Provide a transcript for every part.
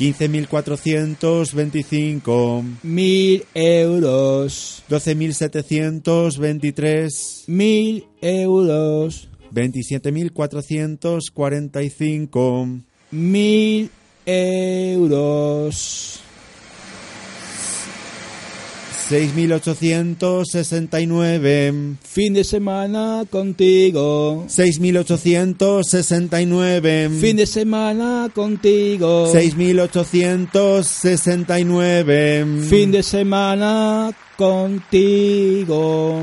15.425. Mil euros. 12.723. Mil euros. 27.445. Mil euros. 6.869. Fin de semana contigo. 6.869. Fin de semana contigo. 6.869. Fin de semana contigo.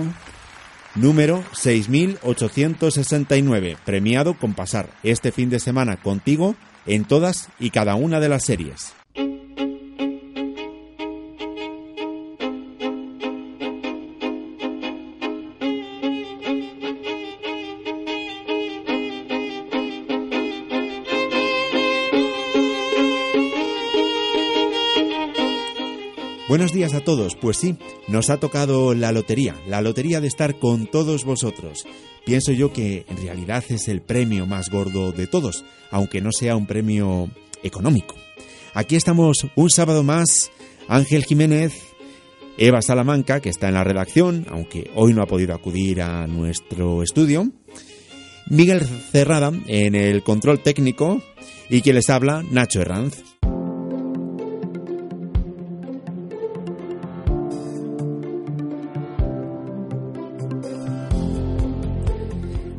Número 6.869. Premiado con pasar este fin de semana contigo en todas y cada una de las series. Buenos días a todos. Pues sí, nos ha tocado la lotería, la lotería de estar con todos vosotros. Pienso yo que en realidad es el premio más gordo de todos, aunque no sea un premio económico. Aquí estamos un sábado más, Ángel Jiménez, Eva Salamanca, que está en la redacción, aunque hoy no ha podido acudir a nuestro estudio, Miguel Cerrada en el control técnico y quien les habla, Nacho Herranz.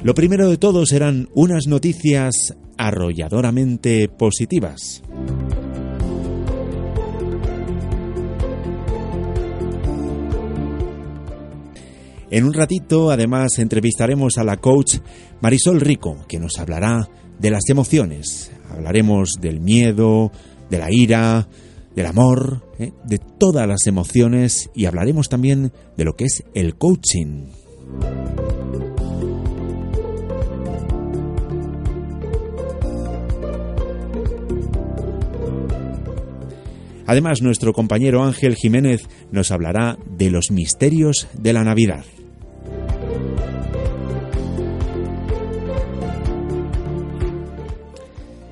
Lo primero de todo serán unas noticias arrolladoramente positivas. En un ratito, además, entrevistaremos a la coach Marisol Rico, que nos hablará de las emociones. Hablaremos del miedo, de la ira, del amor, ¿eh? de todas las emociones y hablaremos también de lo que es el coaching. Además, nuestro compañero Ángel Jiménez nos hablará de los misterios de la Navidad.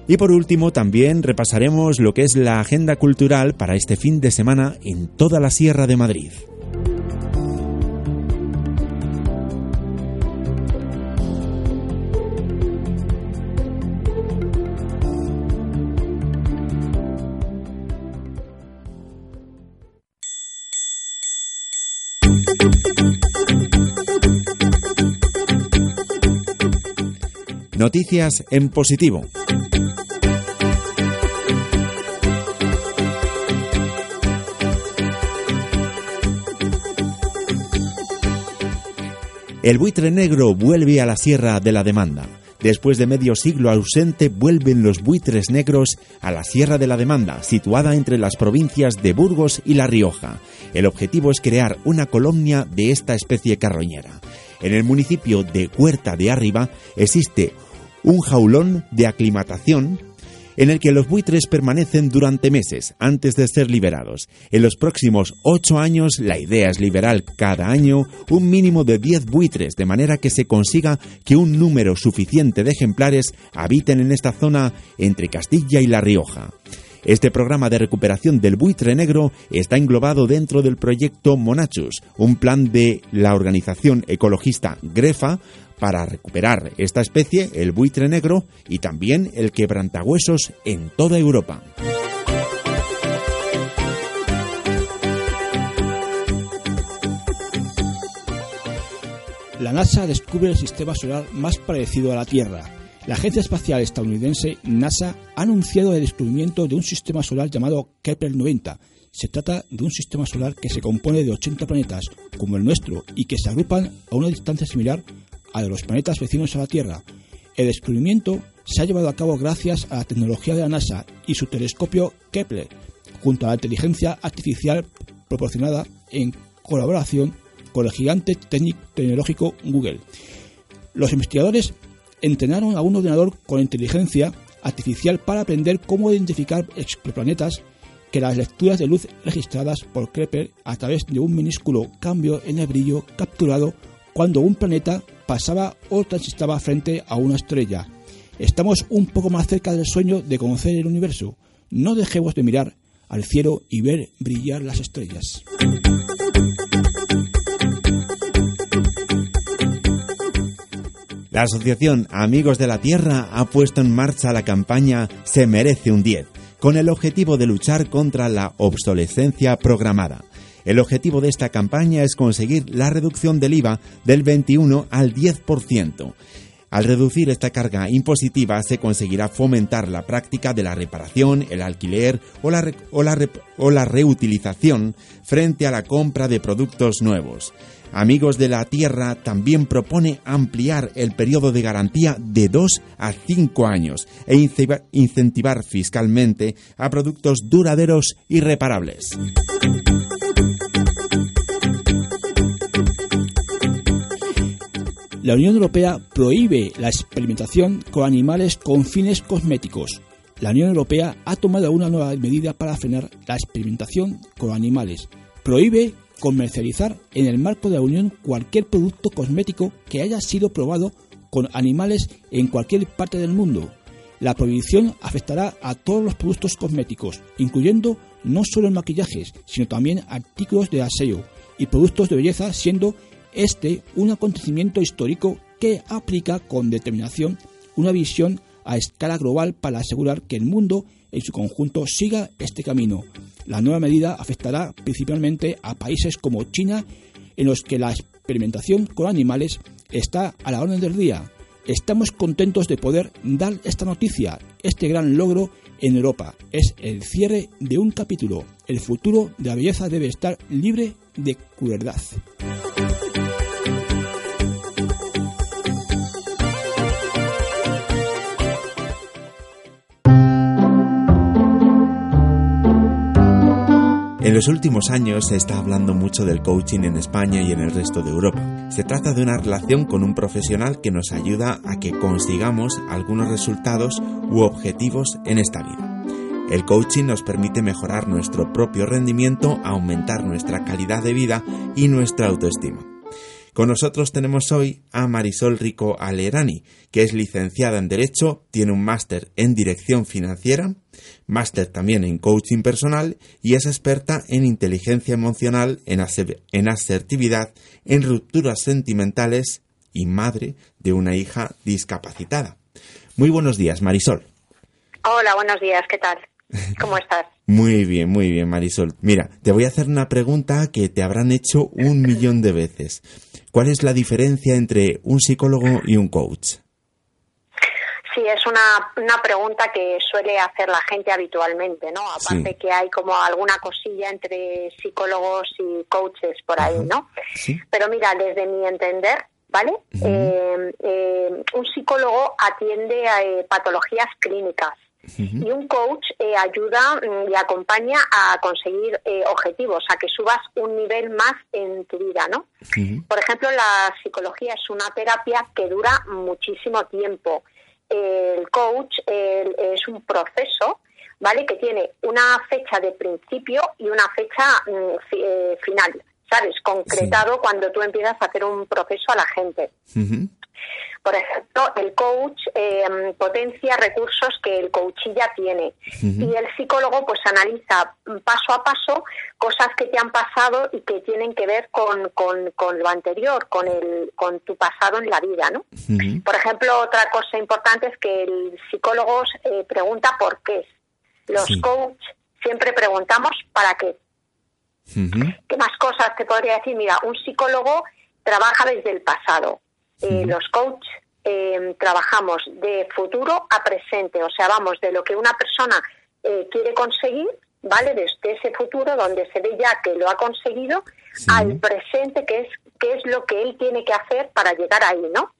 Y por último, también repasaremos lo que es la agenda cultural para este fin de semana en toda la Sierra de Madrid. En positivo. El buitre negro vuelve a la Sierra de la Demanda. Después de medio siglo ausente, vuelven los buitres negros a la Sierra de la Demanda, situada entre las provincias de Burgos y La Rioja. El objetivo es crear una colonia de esta especie carroñera. En el municipio de Huerta de Arriba existe un jaulón de aclimatación en el que los buitres permanecen durante meses antes de ser liberados. En los próximos ocho años la idea es liberar cada año un mínimo de 10 buitres, de manera que se consiga que un número suficiente de ejemplares habiten en esta zona entre Castilla y La Rioja. Este programa de recuperación del buitre negro está englobado dentro del proyecto Monachus, un plan de la organización ecologista Grefa para recuperar esta especie, el buitre negro, y también el quebrantahuesos en toda Europa. La NASA descubre el sistema solar más parecido a la Tierra. La Agencia Espacial Estadounidense NASA ha anunciado el descubrimiento de un sistema solar llamado Kepler 90. Se trata de un sistema solar que se compone de 80 planetas, como el nuestro, y que se agrupan a una distancia similar a los planetas vecinos a la Tierra. El descubrimiento se ha llevado a cabo gracias a la tecnología de la NASA y su telescopio Kepler, junto a la inteligencia artificial proporcionada en colaboración con el gigante tecnológico Google. Los investigadores entrenaron a un ordenador con inteligencia artificial para aprender cómo identificar exoplanetas que las lecturas de luz registradas por Kepler a través de un minúsculo cambio en el brillo capturado cuando un planeta pasaba o transitaba frente a una estrella. Estamos un poco más cerca del sueño de conocer el universo. no dejemos de mirar al cielo y ver brillar las estrellas. La Asociación Amigos de la Tierra ha puesto en marcha la campaña Se merece un 10, con el objetivo de luchar contra la obsolescencia programada. El objetivo de esta campaña es conseguir la reducción del IVA del 21 al 10%. Al reducir esta carga impositiva se conseguirá fomentar la práctica de la reparación, el alquiler o la, o la reutilización frente a la compra de productos nuevos. Amigos de la Tierra también propone ampliar el periodo de garantía de 2 a 5 años e incentivar fiscalmente a productos duraderos y reparables. La Unión Europea prohíbe la experimentación con animales con fines cosméticos. La Unión Europea ha tomado una nueva medida para frenar la experimentación con animales. Prohíbe comercializar en el marco de la Unión cualquier producto cosmético que haya sido probado con animales en cualquier parte del mundo. La prohibición afectará a todos los productos cosméticos, incluyendo no solo maquillajes, sino también artículos de aseo y productos de belleza, siendo este un acontecimiento histórico que aplica con determinación una visión a escala global para asegurar que el mundo en su conjunto siga este camino. La nueva medida afectará principalmente a países como China, en los que la experimentación con animales está a la orden del día. Estamos contentos de poder dar esta noticia, este gran logro en Europa. Es el cierre de un capítulo. El futuro de la belleza debe estar libre de crueldad. En los últimos años se está hablando mucho del coaching en España y en el resto de Europa. Se trata de una relación con un profesional que nos ayuda a que consigamos algunos resultados u objetivos en esta vida. El coaching nos permite mejorar nuestro propio rendimiento, aumentar nuestra calidad de vida y nuestra autoestima. Con nosotros tenemos hoy a Marisol Rico Alerani, que es licenciada en Derecho, tiene un máster en Dirección Financiera, máster también en Coaching Personal y es experta en inteligencia emocional, en, asertividad, en rupturas sentimentales y madre de una hija discapacitada. Muy buenos días, Marisol. Hola, buenos días, ¿qué tal? ¿Cómo estás? Muy bien, muy bien, Marisol. Mira, te voy a hacer una pregunta que te habrán hecho un millón de veces. ¿Cuál es la diferencia entre un psicólogo y un coach? Sí, es una, una pregunta que suele hacer la gente habitualmente, ¿no? Aparte que hay como alguna cosilla entre psicólogos y coaches por ahí, ¿no? Pero mira, desde mi entender, ¿vale? Eh, eh, un psicólogo atiende a eh, patologías clínicas, y un coach eh, ayuda mm, y acompaña a conseguir eh, objetivos, a que subas un nivel más en tu vida, ¿no? Por ejemplo, la psicología es una terapia que dura muchísimo tiempo. El coach es un proceso, ¿vale? Que tiene una fecha de principio y una fecha mm, eh, final, ¿sabes? Concretado cuando tú empiezas a hacer un proceso a la gente. Por ejemplo, el coach eh, potencia recursos que el coach ya tiene y el psicólogo pues analiza paso a paso cosas que te han pasado y que tienen que ver con, con, lo anterior, con, el, con tu pasado en la vida, ¿no? Por ejemplo, otra cosa importante es que el psicólogo eh, pregunta por qué. Los coach siempre preguntamos para qué. ¿Qué más cosas te podría decir? Mira, un psicólogo trabaja desde el pasado eh, los coaches eh, trabajamos de futuro a presente, o sea, vamos de lo que una persona eh, quiere conseguir, ¿vale? Desde ese futuro donde se ve ya que lo ha conseguido, al presente, que es, qué es lo que él tiene que hacer para llegar ahí, ¿no?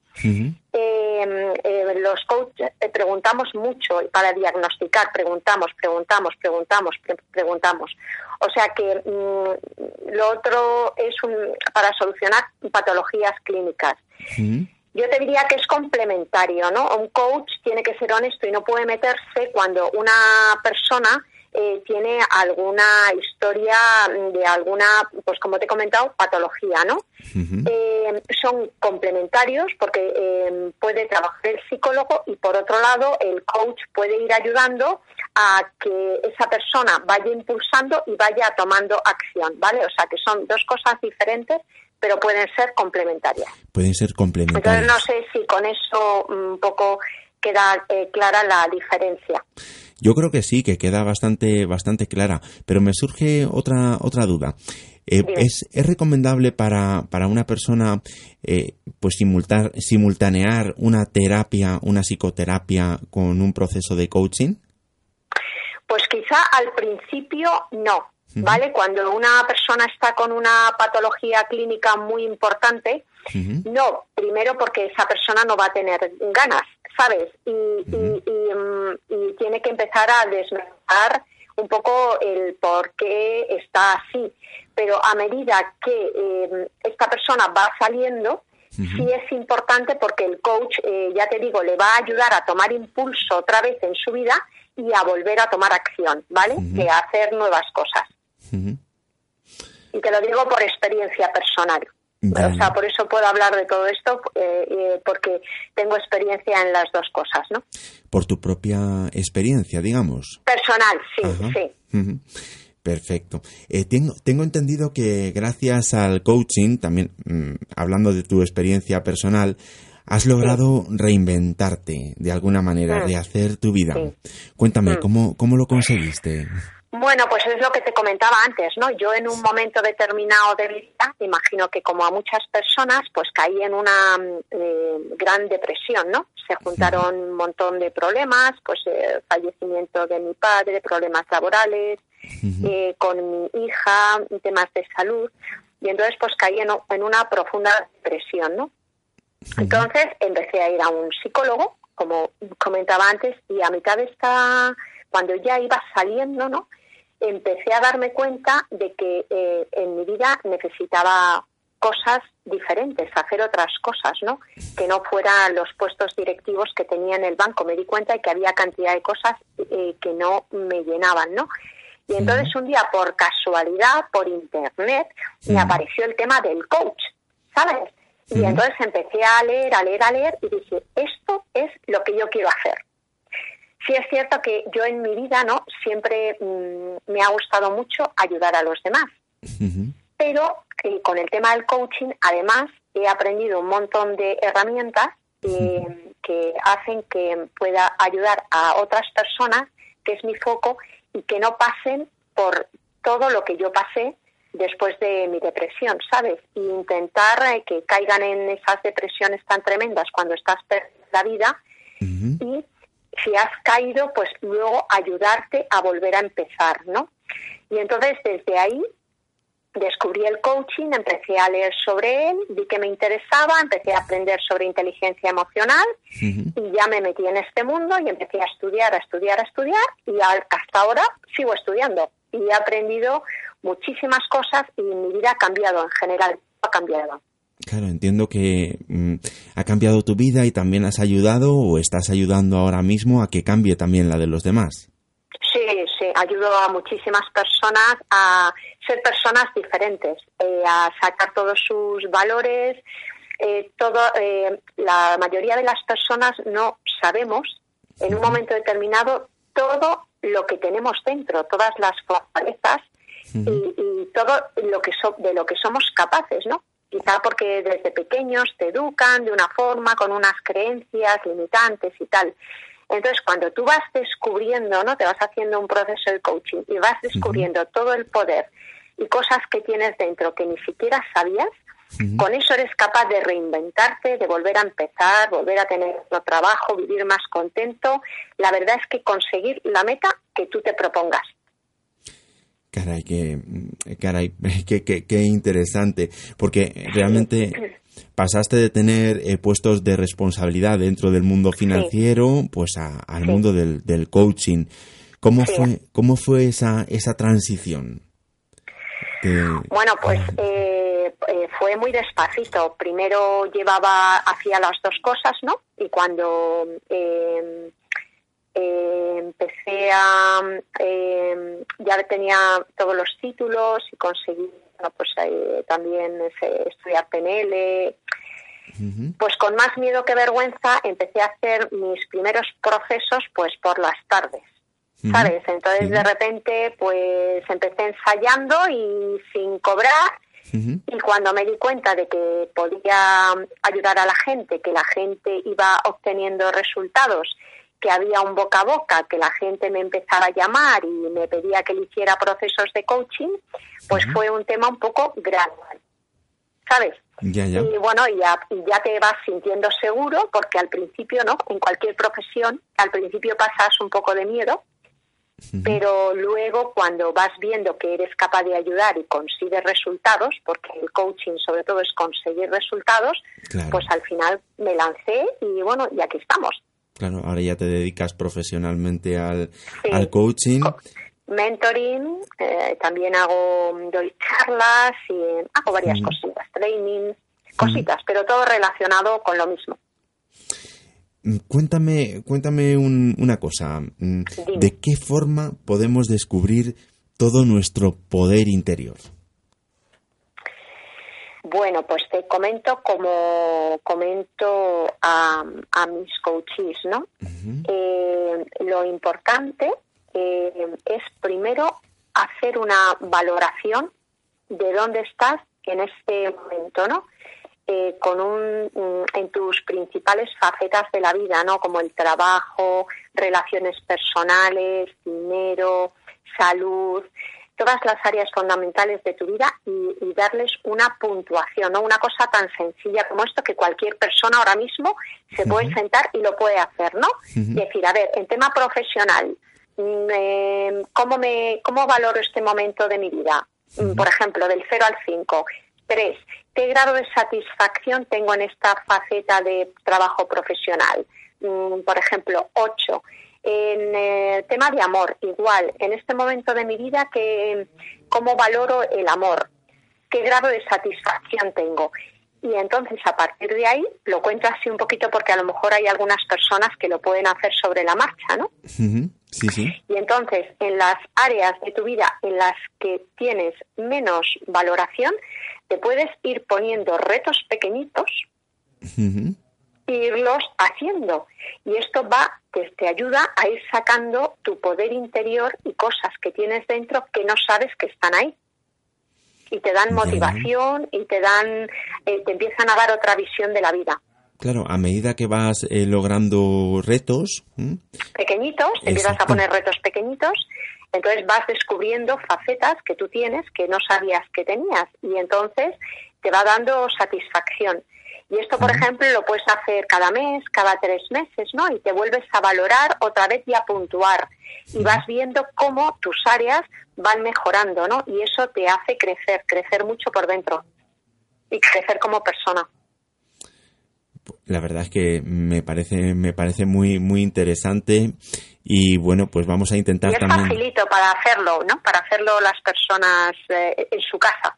Los coaches preguntamos mucho para diagnosticar preguntamos, preguntamos, preguntamos, preguntamos. O sea que mm, lo otro es un, para solucionar patologías clínicas. Yo te diría que es complementario, ¿no? Un coach tiene que ser honesto y no puede meterse cuando una persona eh, tiene alguna historia de alguna, pues como te he comentado, patología, ¿no? Eh, son complementarios porque eh, puede trabajar el psicólogo y por otro lado el coach puede ir ayudando a que esa persona vaya impulsando y vaya tomando acción, ¿vale? O sea, que son dos cosas diferentes, pero pueden ser complementarias. Pueden ser complementarias. Entonces, no sé si con eso mm, un poco queda eh, clara la diferencia. Yo creo que sí, que queda bastante, bastante clara, pero me surge otra, otra duda. Eh, ¿es, ¿es, recomendable para, para una persona eh, pues simultar, simultanear una terapia, una psicoterapia con un proceso de coaching? Pues quizá al principio no, ¿vale? Cuando una persona está con una patología clínica muy importante, no, primero porque esa persona no va a tener ganas, ¿sabes? Y, mm, y, tiene que empezar a desmenuzar un poco el por qué está así. Pero a medida que eh, esta persona va saliendo, sí es importante porque el coach, eh, ya te digo, le va a ayudar a tomar impulso otra vez en su vida y a volver a tomar acción, ¿vale? Que a hacer nuevas cosas. Y te lo digo por experiencia personal. O sea, por eso puedo hablar de todo esto, eh, eh, porque tengo experiencia en las dos cosas, ¿no? Por tu propia experiencia, digamos. Personal, sí, sí. Perfecto. Eh, tengo, tengo entendido que gracias al coaching, también mm, hablando de tu experiencia personal, has logrado reinventarte de alguna manera, mm. de hacer tu vida. Cuéntame, mm. ¿cómo, ¿cómo lo conseguiste? Bueno, pues es lo que te comentaba antes, ¿no? Yo en un momento determinado de vida, imagino que como a muchas personas, pues caí en una eh, gran depresión, ¿no? Se juntaron un montón de problemas, pues eh, fallecimiento de mi padre, problemas laborales, eh, con mi hija, temas de salud, y entonces pues caí en, en una profunda depresión, ¿no? Entonces empecé a ir a un psicólogo, como comentaba antes, y a mitad de esta, cuando ya iba saliendo, ¿no? Empecé a darme cuenta de que eh, en mi vida necesitaba cosas diferentes, hacer otras cosas, ¿no? Que no fueran los puestos directivos que tenía en el banco. Me di cuenta de que había cantidad de cosas eh, que no me llenaban, ¿no? Y entonces un día, por casualidad, por internet, me apareció el tema del coach, ¿sabes? Y entonces empecé a leer, a leer, a leer y dije, esto es lo que yo quiero hacer. Sí es cierto que yo en mi vida, ¿no? Siempre mm, me ha gustado mucho ayudar a los demás. Pero eh, con el tema del coaching, además, he aprendido un montón de herramientas eh, que hacen que pueda ayudar a otras personas, que es mi foco, y que no pasen por todo lo que yo pasé después de mi depresión, ¿sabes? Y intentar eh, que caigan en esas depresiones tan tremendas cuando estás perdiendo la vida y si has caído, pues luego ayudarte a volver a empezar, ¿no? Y entonces desde ahí descubrí el coaching, empecé a leer sobre él, vi que me interesaba, empecé a aprender sobre inteligencia emocional y ya me metí en este mundo y empecé a estudiar, a estudiar, a estudiar y hasta ahora sigo estudiando y he aprendido muchísimas cosas y mi vida ha cambiado en general, ha cambiado. Claro, entiendo que mm, ha cambiado tu vida y también has ayudado o estás ayudando ahora mismo a que cambie también la de los demás. Sí, sí, ayudo a muchísimas personas a ser personas diferentes, eh, a sacar todos sus valores. Eh, todo, eh, la mayoría de las personas no sabemos en un momento determinado todo lo que tenemos dentro, todas las fortalezas y, todo lo que de lo que somos capaces, ¿no? Quizá porque desde pequeños te educan de una forma, con unas creencias limitantes y tal. Entonces, cuando tú vas descubriendo, ¿no? Te vas haciendo un proceso de coaching y vas descubriendo todo el poder y cosas que tienes dentro que ni siquiera sabías, con eso eres capaz de reinventarte, de volver a empezar, volver a tener otro trabajo, vivir más contento. La verdad es que conseguir la meta que tú te propongas. Caray, qué, caray, qué, qué, interesante, porque realmente pasaste de tener eh, puestos de responsabilidad dentro del mundo financiero, pues al mundo del, del, coaching. ¿Cómo fue, cómo fue esa, esa transición? Bueno, pues eh, eh, fue muy despacito. Primero llevaba, hacía las dos cosas, ¿no? Y cuando eh, empecé a eh, ya tenía todos los títulos y conseguí pues eh, también estudiar PNL pues con más miedo que vergüenza empecé a hacer mis primeros procesos pues por las tardes ¿sabes? Entonces de repente pues empecé ensayando y sin cobrar. Y cuando me di cuenta de que podía ayudar a la gente, que la gente iba obteniendo resultados, que había un boca a boca, que la gente me empezaba a llamar y me pedía que le hiciera procesos de coaching, pues fue un tema un poco gradual, ¿sabes? Y bueno, ya, ya te vas sintiendo seguro porque al principio, ¿no? En cualquier profesión, al principio pasas un poco de miedo, pero luego cuando vas viendo que eres capaz de ayudar y consigues resultados, porque el coaching sobre todo es conseguir resultados, pues al final me lancé y bueno, y aquí estamos. Claro, ahora ya te dedicas profesionalmente al, coaching. Mentoring, eh, también hago, doy charlas y hago varias cositas, training, cositas, pero todo relacionado con lo mismo. Mm, cuéntame, cuéntame una cosa. Mm, ¿De qué forma podemos descubrir todo nuestro poder interior? Bueno, pues te comento como comento a, mis coaches, ¿no? Eh, lo importante eh, es primero hacer una valoración de dónde estás en este momento, ¿no? Eh, con un, en tus principales facetas de la vida, ¿no? Como el trabajo, relaciones personales, dinero, salud, todas las áreas fundamentales de tu vida y, darles una puntuación, ¿no? Una cosa tan sencilla como esto que cualquier persona ahora mismo se puede sentar y lo puede hacer, ¿no? Decir, a ver, en tema profesional, mm, eh, ¿cómo, me, ¿cómo valoro este momento de mi vida? Mm, por ejemplo, del 0 al 5. Tres, ¿qué grado de satisfacción tengo en esta faceta de trabajo profesional? Mm, por ejemplo, ocho. En el tema de amor, igual, en este momento de mi vida, que, ¿cómo valoro el amor? ¿Qué grado de satisfacción tengo? Y entonces, a partir de ahí, lo cuento así un poquito porque a lo mejor hay algunas personas que lo pueden hacer sobre la marcha, ¿no? Sí, sí. Y entonces, en las áreas de tu vida en las que tienes menos valoración, te puedes ir poniendo retos pequeñitos irlos haciendo. Y esto va, pues te ayuda a ir sacando tu poder interior y cosas que tienes dentro que no sabes que están ahí. Y te dan motivación y te dan, eh, te empiezan a dar otra visión de la vida. Claro, a medida que vas eh, logrando retos. Pequeñitos, empiezas a poner retos pequeñitos entonces vas descubriendo facetas que tú tienes que no sabías que tenías y entonces te va dando satisfacción. Y esto, por ejemplo, lo puedes hacer cada mes, cada tres meses, ¿no? Y te vuelves a valorar otra vez y a puntuar. Y vas viendo cómo tus áreas van mejorando, ¿no? Y eso te hace crecer, crecer mucho por dentro y crecer como persona. La verdad es que me parece, me parece muy, muy interesante y bueno, pues vamos a intentar y es también. facilito para hacerlo, ¿no? Para hacerlo las personas eh, en su casa.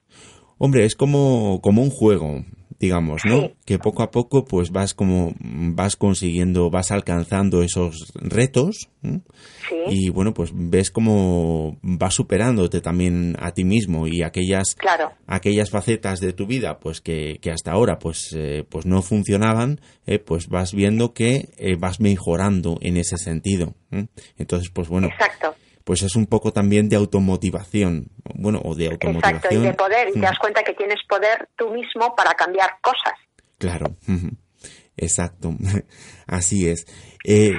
Hombre, es como, como un juego digamos, ¿no? Que poco a poco pues vas como vas consiguiendo, vas alcanzando esos retos y bueno, pues ves como vas superándote también a ti mismo y aquellas aquellas facetas de tu vida pues que, que hasta ahora pues eh, pues no funcionaban, eh, pues vas viendo que eh, vas mejorando en ese sentido. Entonces, pues bueno. Exacto pues es un poco también de automotivación, bueno, o de automotivación. Exacto, y de poder, y te das cuenta que tienes poder tú mismo para cambiar cosas. Claro, exacto, así es. Eh,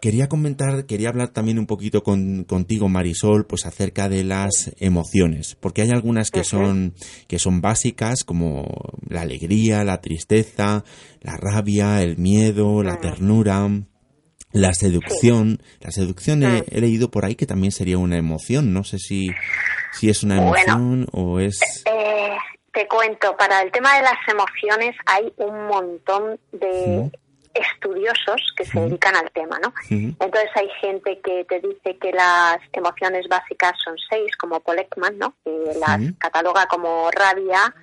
quería comentar, quería hablar también un poquito contigo, Marisol, pues acerca de las emociones, porque hay algunas que son que son básicas, como la alegría, la tristeza, la rabia, el miedo, la ternura. La seducción, la seducción he, leído por ahí que también sería una emoción, no sé si, si es una emoción o es... Eh, te cuento, para el tema de las emociones hay un montón de estudiosos que se dedican al tema, ¿no? Entonces hay gente que te dice que las emociones básicas son seis, como Paul Ekman, ¿no? Que las cataloga como rabia,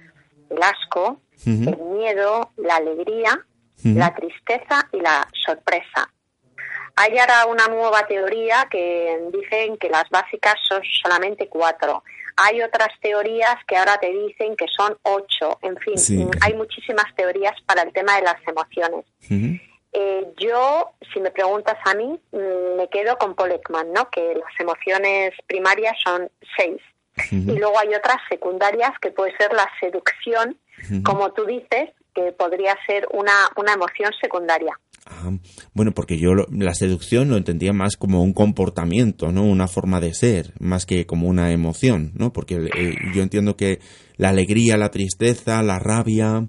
el asco, el miedo, la alegría, la tristeza y la sorpresa. Hay ahora una nueva teoría que dicen que las básicas son solamente cuatro. Hay otras teorías que ahora te dicen que son ocho. En fin, hay muchísimas teorías para el tema de las emociones. Eh, yo, si me preguntas a mí, mm, me quedo con Paul Ekman, ¿no? Que las emociones primarias son seis. Y luego hay otras secundarias que puede ser la seducción, como tú dices, que podría ser una, una emoción secundaria. Bueno, porque yo la seducción lo entendía más como un comportamiento, ¿no? Una forma de ser, más que como una emoción, ¿no? Porque eh, yo entiendo que la alegría, la tristeza, la rabia,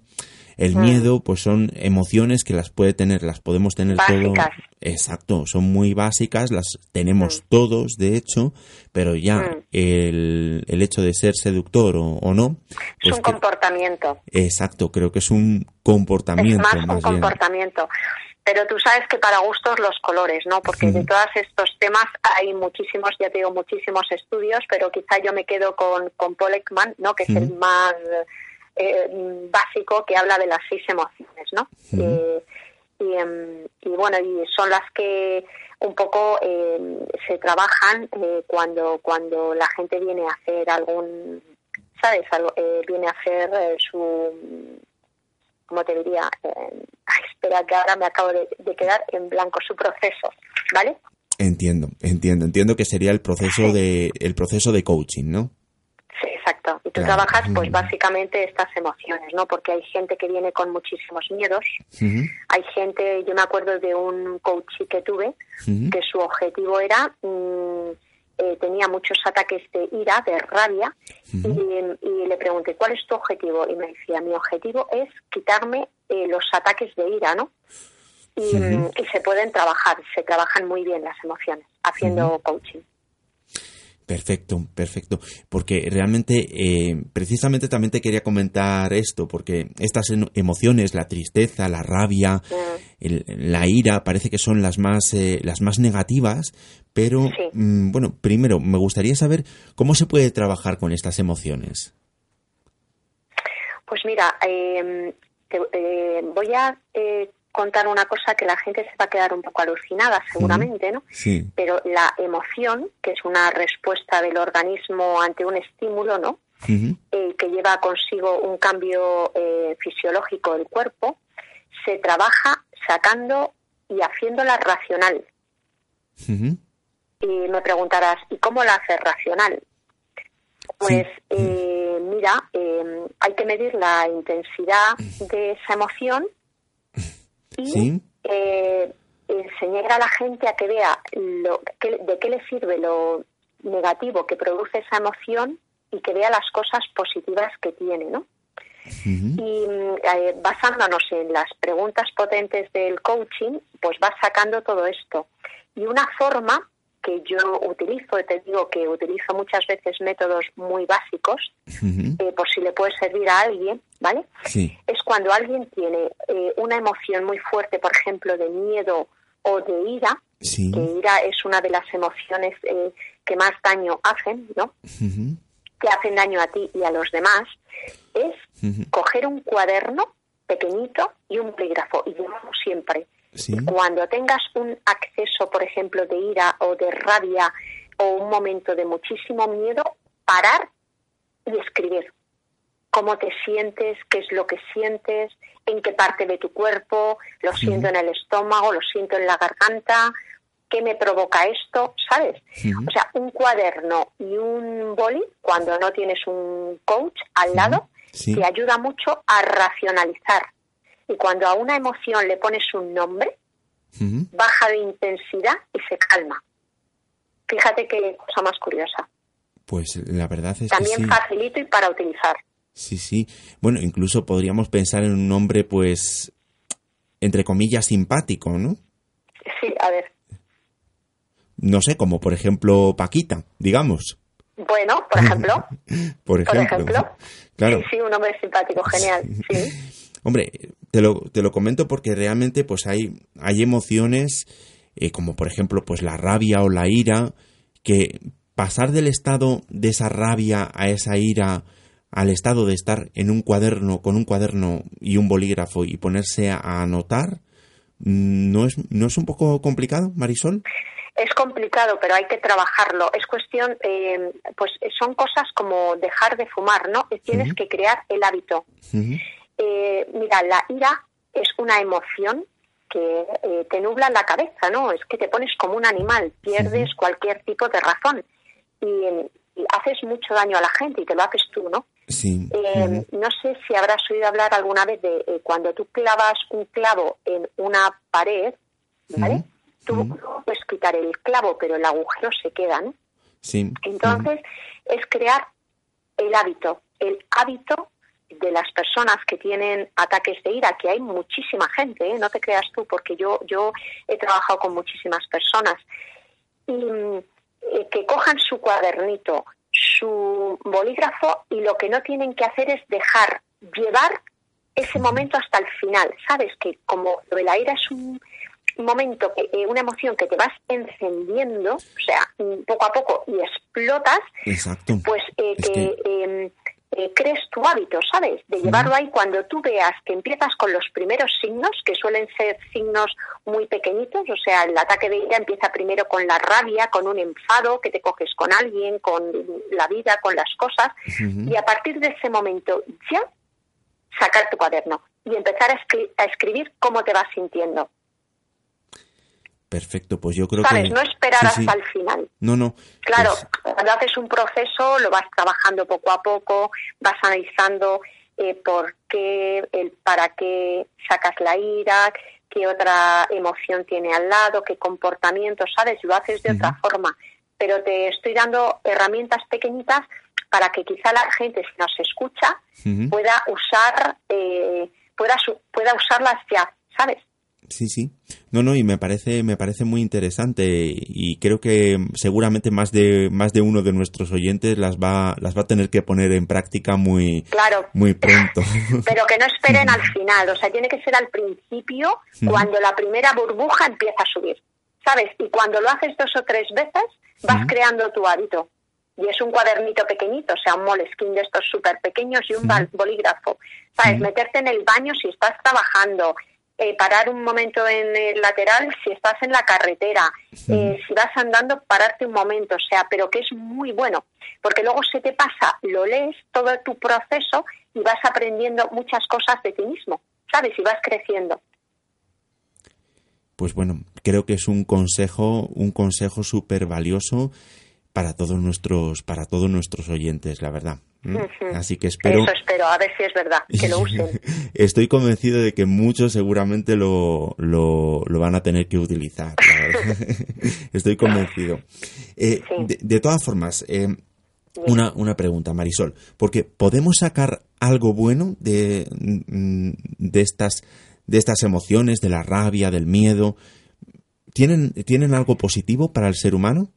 el mm. miedo, pues son emociones que las puede tener, las podemos tener básicas. Exacto, son muy básicas, las tenemos mm. todos, de hecho, pero ya mm. el, el, hecho de ser seductor o, no. es pues un comportamiento. Exacto, creo que es un comportamiento. Es más, un comportamiento. Pero tú sabes que para gustos los colores, ¿no? Porque de todos estos temas hay muchísimos, ya te digo, muchísimos estudios, pero quizá yo me quedo con, con Paul Ekman, ¿no? Que es el más eh, básico que habla de las seis emociones, ¿no? Eh, em, y, bueno, y son las que un poco em, se trabajan eh, cuando cuando la gente viene a hacer algún, ¿sabes? viene a hacer su, ¿cómo te diría? ay, espera, que ahora me acabo de, quedar en blanco su proceso, ¿vale? Entiendo, entiendo, entiendo que sería el proceso de el proceso de coaching, ¿no? Exacto. Y tú trabajas, pues básicamente estas emociones, ¿no? Porque hay gente que viene con muchísimos miedos. Hay gente, yo me acuerdo de un coach que tuve, que su objetivo era, mm, eh, tenía muchos ataques de ira, de rabia, y, le pregunté, ¿cuál es tu objetivo? Y me decía, mi objetivo es quitarme eh, los ataques de ira, ¿no? Y, y, se pueden trabajar, se trabajan muy bien las emociones haciendo coaching. Perfecto, perfecto. Porque realmente, eh, precisamente también te quería comentar esto, porque estas emociones, la tristeza, la rabia, la ira, parece que son las más, eh, las más negativas, pero mm, bueno, primero, me gustaría saber cómo se puede trabajar con estas emociones. Pues mira, em, eh, voy a contar una cosa que la gente se va a quedar un poco alucinada seguramente, ¿no? Sí. Pero la emoción, que es una respuesta del organismo ante un estímulo, ¿no? Eh, que lleva consigo un cambio eh, fisiológico del cuerpo, se trabaja sacando y haciéndola racional. Y me preguntarás, ¿y cómo la hace racional? Pues eh, mira, hay que medir la intensidad de esa emoción y eh, enseñar a la gente a que vea lo, de qué le sirve lo negativo que produce esa emoción y que vea las cosas positivas que tiene, ¿no? Y eh, basándonos en las preguntas potentes del coaching, pues vas sacando todo esto. Y una forma que yo utilizo, te digo que utilizo muchas veces métodos muy básicos, eh, por si le puede servir a alguien, ¿vale? Es cuando alguien tiene eh, una emoción muy fuerte, por ejemplo, de miedo o de ira, que ira es una de las emociones eh, que más daño hacen, ¿no? Que hacen daño a ti y a los demás, es coger un cuaderno pequeñito y un polígrafo, y llevamos siempre cuando tengas un acceso, por ejemplo, de ira o de rabia o un momento de muchísimo miedo, parar y escribir cómo te sientes, qué es lo que sientes, en qué parte de tu cuerpo, lo siento en el estómago, lo siento en la garganta, qué me provoca esto, ¿sabes? O sea, un cuaderno y un boli, cuando no tienes un coach al lado, te ayuda mucho a racionalizar y cuando a una emoción le pones un nombre, baja de intensidad y se calma. Fíjate qué cosa más curiosa. Pues la verdad es También que sí. facilito y para utilizar. Sí, sí. Bueno, incluso podríamos pensar en un nombre, pues, entre comillas, simpático, ¿no? Sí, a ver. No sé, como por ejemplo Paquita, digamos. Bueno, por ejemplo. por ejemplo. Claro. Sí, un nombre simpático, genial. Sí. Hombre, te lo, te lo comento porque realmente pues hay, hay emociones eh, como por ejemplo pues la rabia o la ira que pasar del estado de esa rabia a esa ira al estado de estar en un cuaderno con un cuaderno y un bolígrafo y ponerse a anotar mm, no es no es un poco complicado Marisol es complicado, pero hay que trabajarlo. Es cuestión, eh, pues son cosas como dejar de fumar, ¿no? Tienes que crear el hábito. Eh, mira, la ira es una emoción que eh, te nublan la cabeza, ¿no? Es que te pones como un animal, pierdes cualquier tipo de razón y, haces mucho daño a la gente y te lo haces tú, ¿no? Sí. Eh, no sé si habrás oído hablar alguna vez de eh, cuando tú clavas un clavo en una pared, ¿vale? Tú puedes quitar el clavo, pero el agujero se queda, ¿no? Sí. Entonces, es crear el hábito, el hábito de las personas que tienen ataques de ira, que hay muchísima gente, ¿eh? no te creas tú, porque yo, yo he trabajado con muchísimas personas, y eh, que cojan su cuadernito, su bolígrafo y lo que no tienen que hacer es dejar llevar ese momento hasta el final. Sabes que como lo de la ira es un momento, que, eh, una emoción que te vas encendiendo, o sea, poco a poco y explotas, pues que, em, eh, crees tu hábito, ¿sabes? De llevarlo ahí cuando tú veas que empiezas con los primeros signos, que suelen ser signos muy pequeñitos, o sea, el ataque de ira empieza primero con la rabia, con un enfado que te coges con alguien, con la vida, con las cosas, y a partir de ese momento ya sacar tu cuaderno y empezar a escribir cómo te vas sintiendo. Perfecto, pues yo creo ¿Sabes? No esperar hasta el final. No, no. Claro, pues cuando haces un proceso lo vas trabajando poco a poco, vas analizando eh, por qué, el para qué sacas la ira, qué otra emoción tiene al lado, qué comportamiento, ¿sabes? Lo haces de otra forma. Pero te estoy dando herramientas pequeñitas para que quizá la gente, si nos escucha, pueda usar, eh, pueda, pueda usarlas ya, ¿sabes? Sí, sí. No, no, y me parece, me parece muy interesante y creo que seguramente más de, más de uno de nuestros oyentes las va, las va a tener que poner en práctica muy, claro. muy pronto. Pero que no esperen al final, o sea, tiene que ser al principio, cuando la primera burbuja empieza a subir, ¿sabes? Y cuando lo haces dos o tres veces, vas creando tu hábito. Y es un cuadernito pequeñito, o sea, un moleskin de estos súper pequeños y un bolígrafo. ¿Sabes? Meterte en el baño si estás trabajando, eh, parar un momento en el lateral si estás en la carretera, eh, si vas andando, pararte un momento, o sea, pero que es muy bueno, porque luego se te pasa, lo lees todo tu proceso y vas aprendiendo muchas cosas de ti mismo, ¿sabes? Y vas creciendo. Pues bueno, creo que es un consejo, un consejo súper valioso para todos nuestros, para todos nuestros oyentes, la verdad. Así que espero. Eso espero, a ver si es verdad, que lo usen. Estoy convencido de que muchos seguramente lo, lo, van a tener que utilizar, Estoy convencido. Eh, de, todas formas, eh, una, una pregunta, Marisol, porque podemos sacar algo bueno de, mm, de, estas, de estas emociones, de la rabia, del miedo. ¿Tienen, ¿Tienen algo positivo para el ser humano?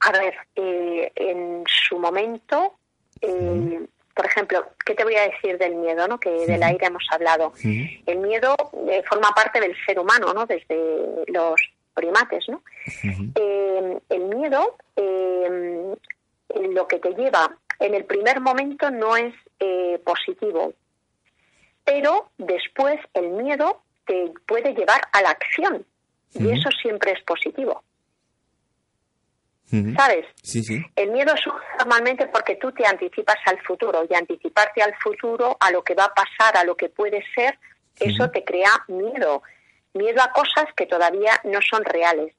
A ver, eh, en su momento eh, por ejemplo, ¿qué te voy a decir del miedo, ¿no? que del aire hemos hablado? El miedo eh, forma parte del ser humano, ¿no? desde los primates. ¿no? Eh, el miedo, lo que te lleva en el primer momento no es positivo, pero después el miedo te puede llevar a la acción y eso siempre es positivo. ¿Sabes? Sí, sí. El miedo surge normalmente porque tú te anticipas al futuro y anticiparte al futuro, a lo que va a pasar, a lo que puede ser, eso te crea miedo. Miedo a cosas que todavía no son reales.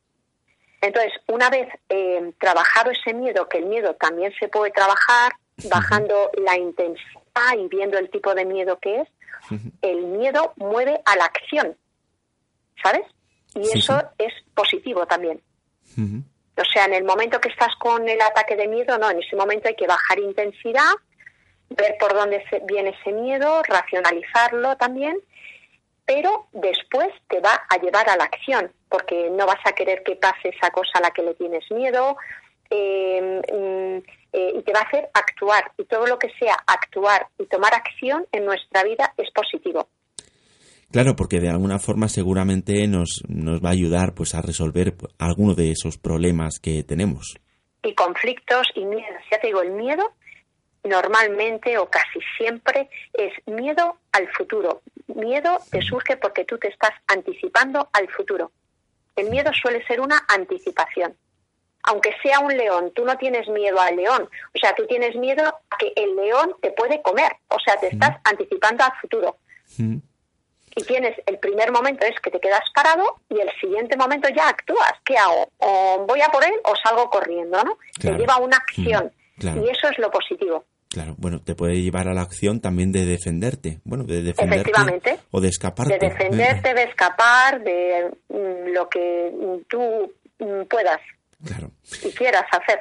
Entonces, una vez eh, trabajado ese miedo, que el miedo también se puede trabajar, bajando la intensidad y viendo el tipo de miedo que es, el miedo mueve a la acción, ¿sabes? Y eso es positivo también. O sea, en el momento que estás con el ataque de miedo, no, en ese momento hay que bajar intensidad, ver por dónde viene ese miedo, racionalizarlo también, pero después te va a llevar a la acción, porque no vas a querer que pase esa cosa a la que le tienes miedo, em, mm, eh, y te va a hacer actuar. Y todo lo que sea actuar y tomar acción en nuestra vida es positivo. Claro, porque de alguna forma seguramente nos, nos va a ayudar pues a resolver alguno de esos problemas que tenemos. Y conflictos y miedos. Ya te digo, el miedo normalmente o casi siempre es miedo al futuro. Miedo te surge porque tú te estás anticipando al futuro. El miedo suele ser una anticipación. Aunque sea un león, tú no tienes miedo al león. O sea, tú tienes miedo a que el león te puede comer. O sea, te estás anticipando al futuro. Y tienes, el primer momento es que te quedas parado y el siguiente momento ya actúas. ¿Qué hago? O voy a por él o salgo corriendo, ¿no? Te lleva a una acción. Y eso es lo positivo. Claro, bueno, te puede llevar a la acción también de defenderte, bueno, de defenderte Efectivamente. o de escaparte. De defenderte, de escapar, de mm, lo que tú mm, puedas claro. y quieras hacer.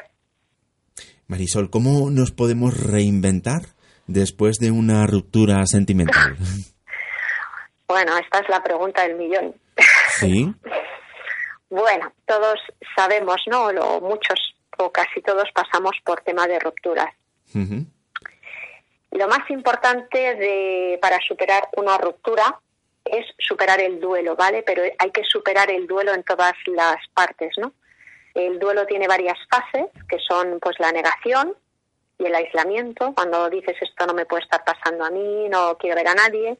Marisol, ¿cómo nos podemos reinventar después de una ruptura sentimental? bueno, esta es la pregunta del millón. Sí. bueno, todos sabemos, ¿no? Lo, muchos o casi todos pasamos por tema de rupturas. Lo más importante de, para superar una ruptura es superar el duelo, ¿vale? Pero hay que superar el duelo en todas las partes, ¿no? El duelo tiene varias fases, que son pues la negación y el aislamiento, cuando dices esto no me puede estar pasando a mí, no quiero ver a nadie.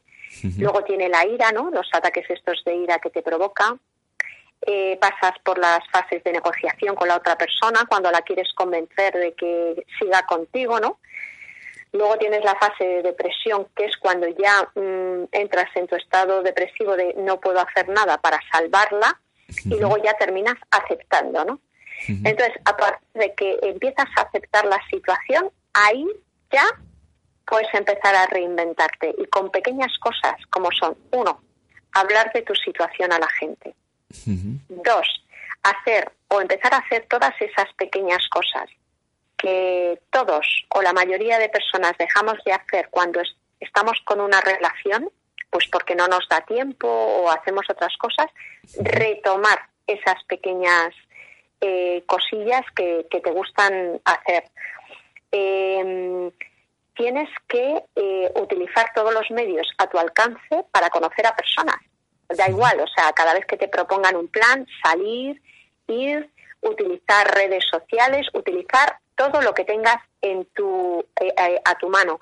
Luego tiene la ira, ¿no? Los ataques estos de ira que te provoca. Eh, pasas por las fases de negociación con la otra persona, cuando la quieres convencer de que siga contigo, ¿no? Luego tienes la fase de depresión, que es cuando ya mm, entras en tu estado depresivo de no puedo hacer nada para salvarla, y luego ya terminas aceptando, ¿no? Entonces, a partir de que empiezas a aceptar la situación, ahí ya puedes empezar a reinventarte y con pequeñas cosas como son, uno, hablar de tu situación a la gente. Dos, hacer o empezar a hacer todas esas pequeñas cosas que todos o la mayoría de personas dejamos de hacer cuando estamos con una relación, pues porque no nos da tiempo o hacemos otras cosas, retomar esas pequeñas eh, cosillas que, te gustan hacer. Em, tienes que eh, utilizar todos los medios a tu alcance para conocer a personas. Da igual, o sea, cada vez que te propongan un plan, salir, ir, utilizar redes sociales, utilizar todo lo que tengas en tu, eh, eh, a tu mano.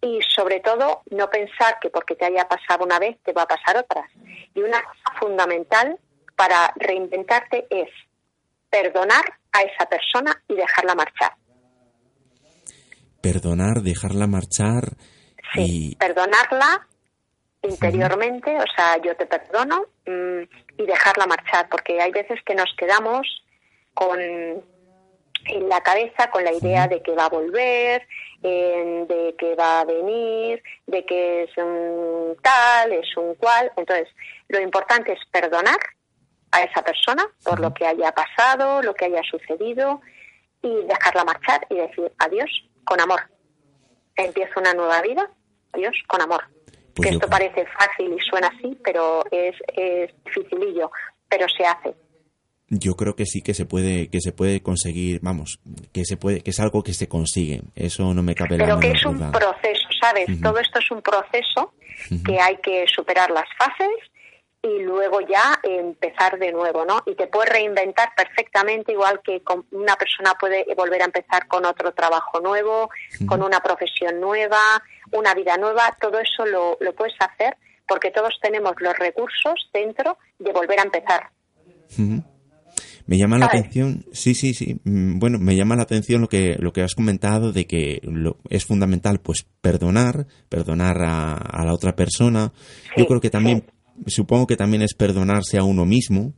Y sobre todo, no pensar que porque te haya pasado una vez te va a pasar otras. Y una cosa fundamental para reinventarte es perdonar a esa persona y dejarla marchar. Perdonar, dejarla marchar. Sí, perdonarla interiormente, o sea, yo te perdono mm, y dejarla marchar, porque hay veces que nos quedamos con en la cabeza con la idea de que va a volver, de que va a venir, de que es un tal, es un cual. Entonces, lo importante es perdonar a esa persona por lo que haya pasado, lo que haya sucedido y dejarla marchar y decir adiós con amor. Empiezo una nueva vida, adiós con amor. Pues que esto parece fácil y suena así, pero es, es dificilillo, pero se hace. Yo creo que sí que se puede que se puede conseguir vamos que se puede que es algo que se consigue. Eso no me cabe la pero que es un proceso sabes todo esto es un proceso que hay que superar las fases y luego ya empezar de nuevo no y te puedes reinventar perfectamente igual que una persona puede volver a empezar con otro trabajo nuevo con una profesión nueva una vida nueva. Todo eso lo, lo puedes hacer porque todos tenemos los recursos dentro de volver a empezar. Me llama la atención, sí, sí, sí. Mm, bueno, me llama la atención lo que lo que has comentado de que lo, es fundamental, pues perdonar, perdonar a, la otra persona. Yo creo que también, supongo que también es perdonarse a uno mismo.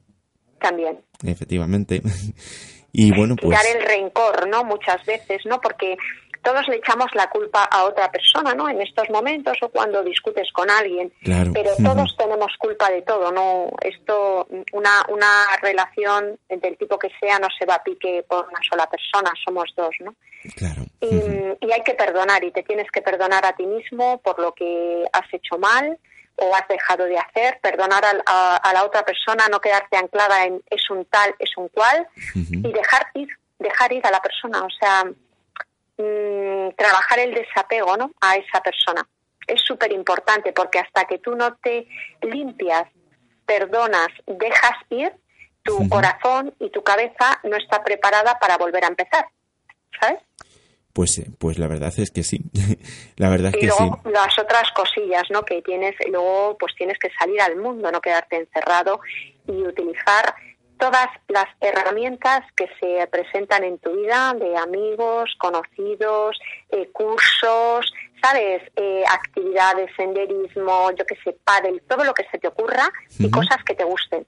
También. Efectivamente. y bueno, pues. Quitar el rencor, ¿no? Muchas veces, ¿no? Porque todos le echamos la culpa a otra persona, ¿no? En estos momentos o cuando discutes con alguien. Pero todos tenemos culpa de todo, ¿no? Esto, una, una relación del tipo que sea no se va a pique por una sola persona, somos dos, ¿no? Claro. Y, hay que perdonar y te tienes que perdonar a ti mismo por lo que has hecho mal o has dejado de hacer, perdonar a, la otra persona, no quedarte anclada en es un tal, es un cual y dejar ir, dejar ir a la persona, o sea, Mm, trabajar el desapego ¿no? a esa persona. Es súper importante porque hasta que tú no te limpias, perdonas, dejas ir, tu corazón y tu cabeza no está preparada para volver a empezar. ¿Sabes? Pues, eh, pues la verdad es que sí. la verdad es que luego las otras cosillas, ¿no? Que tienes, luego pues tienes que salir al mundo, no quedarte encerrado y utilizar todas las herramientas que se presentan en tu vida de amigos, conocidos, eh, cursos, ¿sabes? Eh, actividades, senderismo, yo que sé, pádel, todo lo que se te ocurra y cosas que te gusten.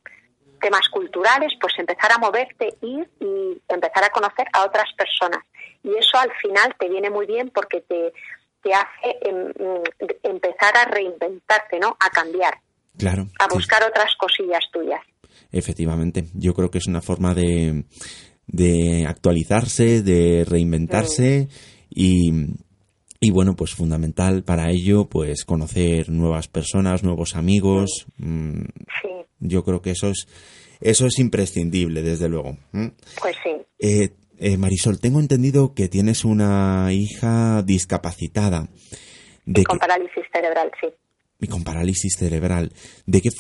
Temas culturales, pues empezar a moverte, ir y empezar a conocer a otras personas. Y eso al final te viene muy bien porque te, te hace em, mm, empezar a reinventarte, ¿no? A cambiar. Claro. A buscar otras cosillas tuyas. Efectivamente, yo creo que es una forma de, de actualizarse, de reinventarse y, y bueno, pues fundamental para ello, pues conocer nuevas personas, nuevos amigos. Mm, sí. Yo creo que eso es, eso es imprescindible, desde luego. Pues sí. Eh, eh, Marisol, tengo entendido que tienes una hija discapacitada. De con parálisis cerebral, sí y con parálisis cerebral. ¿De qué,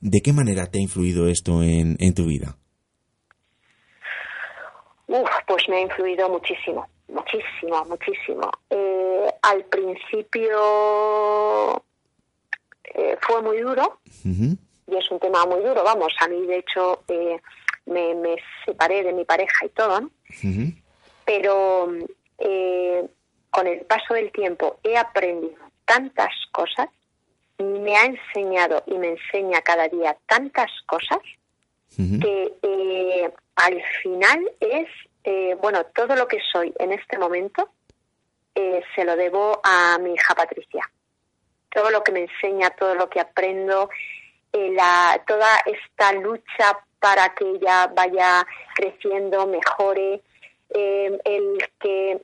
de, qué manera te ha influido esto en, en tu vida? Uf, pues me ha influido muchísimo, muchísimo, muchísimo. Eh, al principio eh, fue muy duro y es un tema muy duro, vamos, a mí de hecho eh, me, me, separé de mi pareja y todo, ¿no? Pero con el paso del tiempo he aprendido tantas cosas me ha enseñado y me enseña cada día tantas cosas que eh, al final es, eh, bueno, todo lo que soy en este momento eh, se lo debo a mi hija Patricia. Todo lo que me enseña, todo lo que aprendo, la, toda esta lucha para que ella vaya creciendo, mejore, el que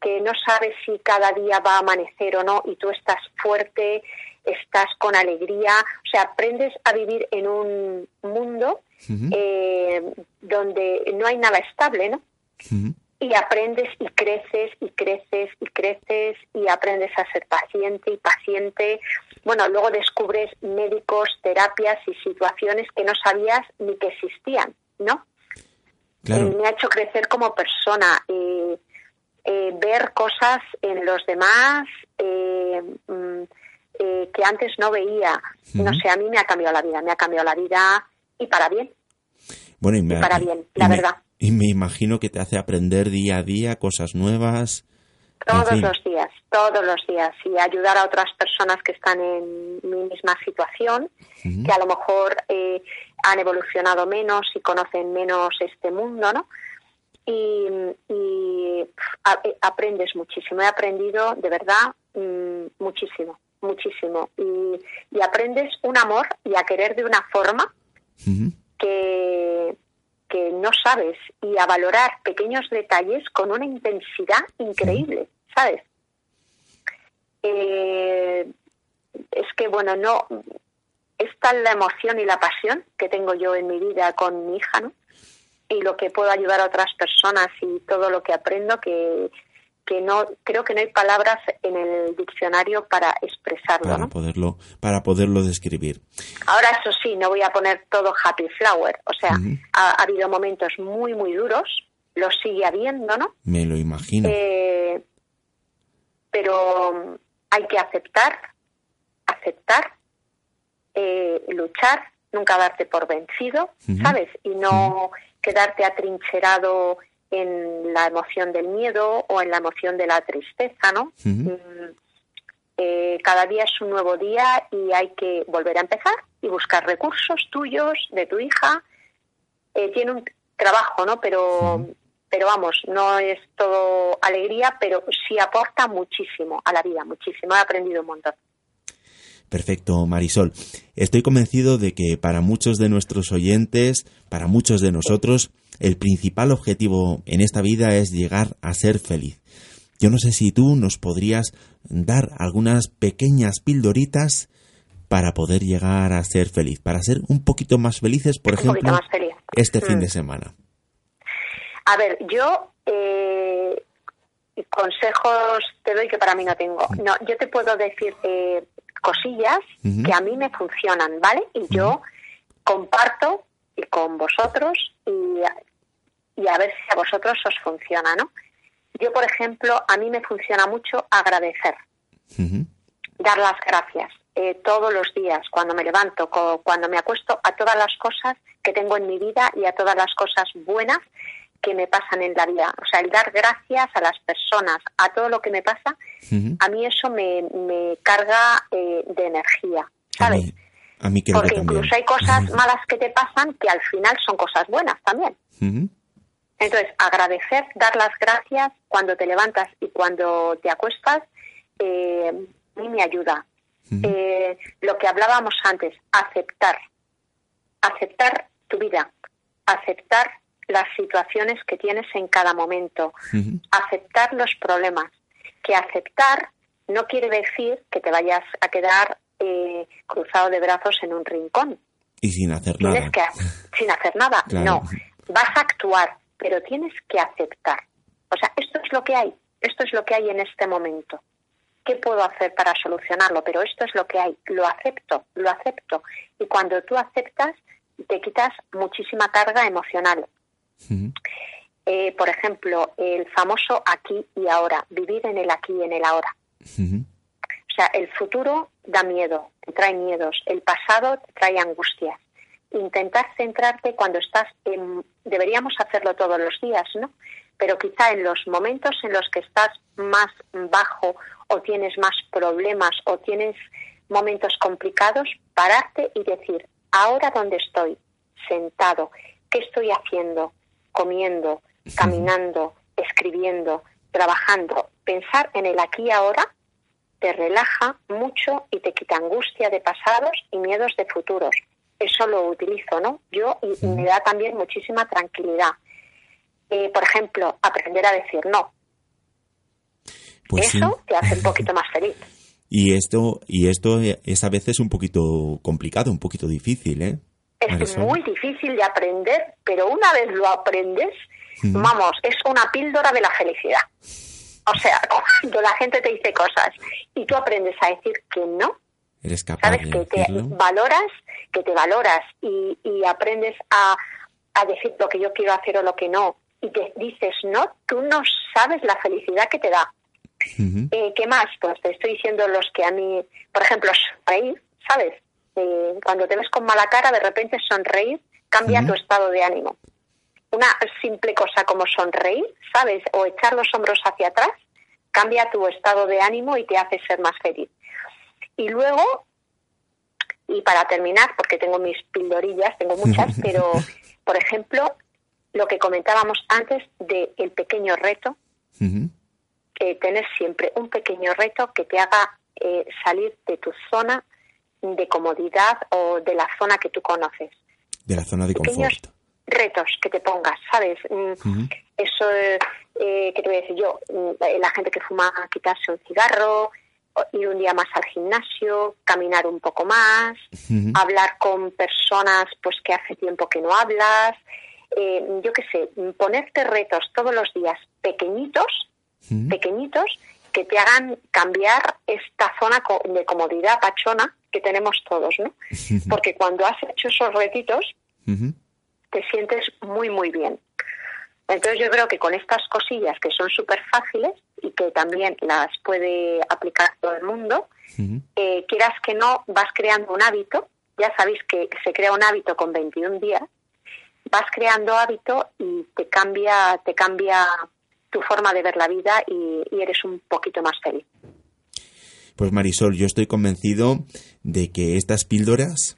que no sabes si cada día va a amanecer o no y tú estás fuerte, estás con alegría, o sea, aprendes a vivir en un mundo eh, donde no hay nada estable, ¿no? Y aprendes y creces y creces y creces y aprendes a ser paciente y paciente. Bueno, luego descubres médicos, terapias y situaciones que no sabías ni que existían, ¿no? Claro. me ha hecho crecer como persona. Eh, eh, ver cosas en los demás eh, mm, eh, que antes no veía. No sé, a mí me ha cambiado la vida, me ha cambiado la vida y para bien. Bueno, y, para bien, la verdad. Y me imagino que te hace aprender día a día cosas nuevas. Todos los días, todos los días. Y ayudar a otras personas que están en mi misma situación, que a lo mejor han evolucionado menos y conocen menos este mundo, ¿no? y, eh, aprendes muchísimo. He aprendido de verdad mm, muchísimo, muchísimo. Y, aprendes un amor y a querer de una forma no sabes y a valorar pequeños detalles con una intensidad increíble, ¿sabes? Eh, es que, bueno, no. Es tal la emoción y la pasión que tengo yo en mi vida con mi hija, ¿no? y lo que puedo ayudar a otras personas y todo lo que aprendo que, que no creo que no hay palabras en el diccionario para expresarlo para poderlo para poderlo describir. Ahora eso sí no voy a poner todo happy flower o sea ha, habido momentos muy muy duros lo sigue habiendo no me lo imagino. Eh, pero hay que aceptar aceptar eh, luchar nunca darte por vencido sabes y no quedarte atrincherado en la emoción del miedo o en la emoción de la tristeza, ¿no? Mm, eh, cada día es un nuevo día y hay que volver a empezar y buscar recursos tuyos, de tu hija. Eh, tiene un trabajo, ¿no? Pero, pero vamos, no es todo alegría, pero sí aporta muchísimo a la vida, muchísimo. He aprendido un montón. Perfecto, Marisol. Estoy convencido de que para muchos de nuestros oyentes, para muchos de nosotros, el principal objetivo en esta vida es llegar a ser feliz. Yo no sé si tú nos podrías dar algunas pequeñas pildoritas para poder llegar a ser feliz, para ser un poquito más felices, por ejemplo, este fin de mm. semana. A ver, yo eh, consejos te doy que para mí no tengo. No, yo te puedo decir eh, cosillas que a mí me funcionan, ¿vale? Y yo comparto y con vosotros y, y a ver si a vosotros os funciona, ¿no? Yo, por ejemplo, a mí me funciona mucho agradecer, dar las gracias. eh, todos los días, cuando me levanto, cuando me acuesto, a todas las cosas que tengo en mi vida y a todas las cosas buenas que me pasan en la vida. O sea, el dar gracias a las personas, a todo lo que me pasa, a mí eso me, me carga eh, de energía, ¿sabes? A mí, Porque incluso hay cosas malas que te pasan que al final son cosas buenas también. Entonces, agradecer, dar las gracias cuando te levantas y cuando te acuestas, eh, a mí me ayuda. Eh, lo que hablábamos antes, aceptar, aceptar tu vida, aceptar las situaciones que tienes en cada momento, aceptar los problemas, que aceptar no quiere decir que te vayas a quedar eh, cruzado de brazos en un rincón. Y sin hacer nada. Que, sin hacer nada, no. Vas a actuar, pero tienes que aceptar. O sea, esto es lo que hay, esto es lo que hay en este momento. ¿Qué puedo hacer para solucionarlo? Pero esto es lo que hay, lo acepto, lo acepto. Y cuando tú aceptas, te quitas muchísima carga emocional. Eh, por ejemplo, el famoso aquí y ahora, vivir en el aquí y en el ahora. O sea, el futuro da miedo, te trae miedos, el pasado te trae angustias. Intentar centrarte cuando estás en... Deberíamos hacerlo todos los días, ¿no? Pero quizá en los momentos en los que estás más bajo o tienes más problemas o tienes momentos complicados, pararte y decir, ahora dónde estoy, sentado, ¿qué estoy haciendo? Comiendo, caminando, escribiendo, trabajando. Pensar en el aquí y ahora te relaja mucho y te quita angustia de pasados y miedos de futuros. Eso lo utilizo, ¿no? Yo y, me da también muchísima tranquilidad. Eh, por ejemplo, aprender a decir no. Pues Eso te hace un poquito más feliz. Y esto, y esto es a veces un poquito complicado, un poquito difícil, ¿eh? Es muy difícil de aprender, pero una vez lo aprendes, vamos, es una píldora de la felicidad. O sea, cuando la gente te dice cosas y tú aprendes a decir que no, Eres capaz sabes que te valoras, que te valoras y, aprendes a, decir lo que yo quiero hacer o lo que no, y te dices no, tú no sabes la felicidad que te da. Eh, ¿Qué más? Pues te estoy diciendo los que a mí, por ejemplo, sonreír, ¿sabes? Eh, cuando te ves con mala cara, de repente sonreír cambia tu estado de ánimo una simple cosa como sonreír, ¿sabes? O echar los hombros hacia atrás, cambia tu estado de ánimo y te hace ser más feliz. Y luego, y para terminar, porque tengo mis pildorillas, tengo muchas, pero, por ejemplo, lo que comentábamos antes de el pequeño reto, que tener siempre un pequeño reto que te haga eh, salir de tu zona de comodidad o de la zona que tú conoces. De la zona de confort retos que te pongas, ¿sabes? Mm, eso, eh, ¿qué te voy a decir yo? Mm, la gente que fuma, quitarse un cigarro, ir un día más al gimnasio, caminar un poco más, hablar con personas pues que hace tiempo que no hablas, eh, yo qué sé, ponerte retos todos los días pequeñitos, pequeñitos, que te hagan cambiar esta zona de comodidad pachona que tenemos todos, ¿no? Porque cuando has hecho esos retitos, te sientes muy, muy bien. Entonces yo creo que con estas cosillas que son súper fáciles y que también las puede aplicar todo el mundo, eh, quieras que no, vas creando un hábito. Ya sabéis que se crea un hábito con 21 días. Vas creando hábito y te cambia, te cambia tu forma de ver la vida y, y eres un poquito más feliz. Pues Marisol, yo estoy convencido de que estas píldoras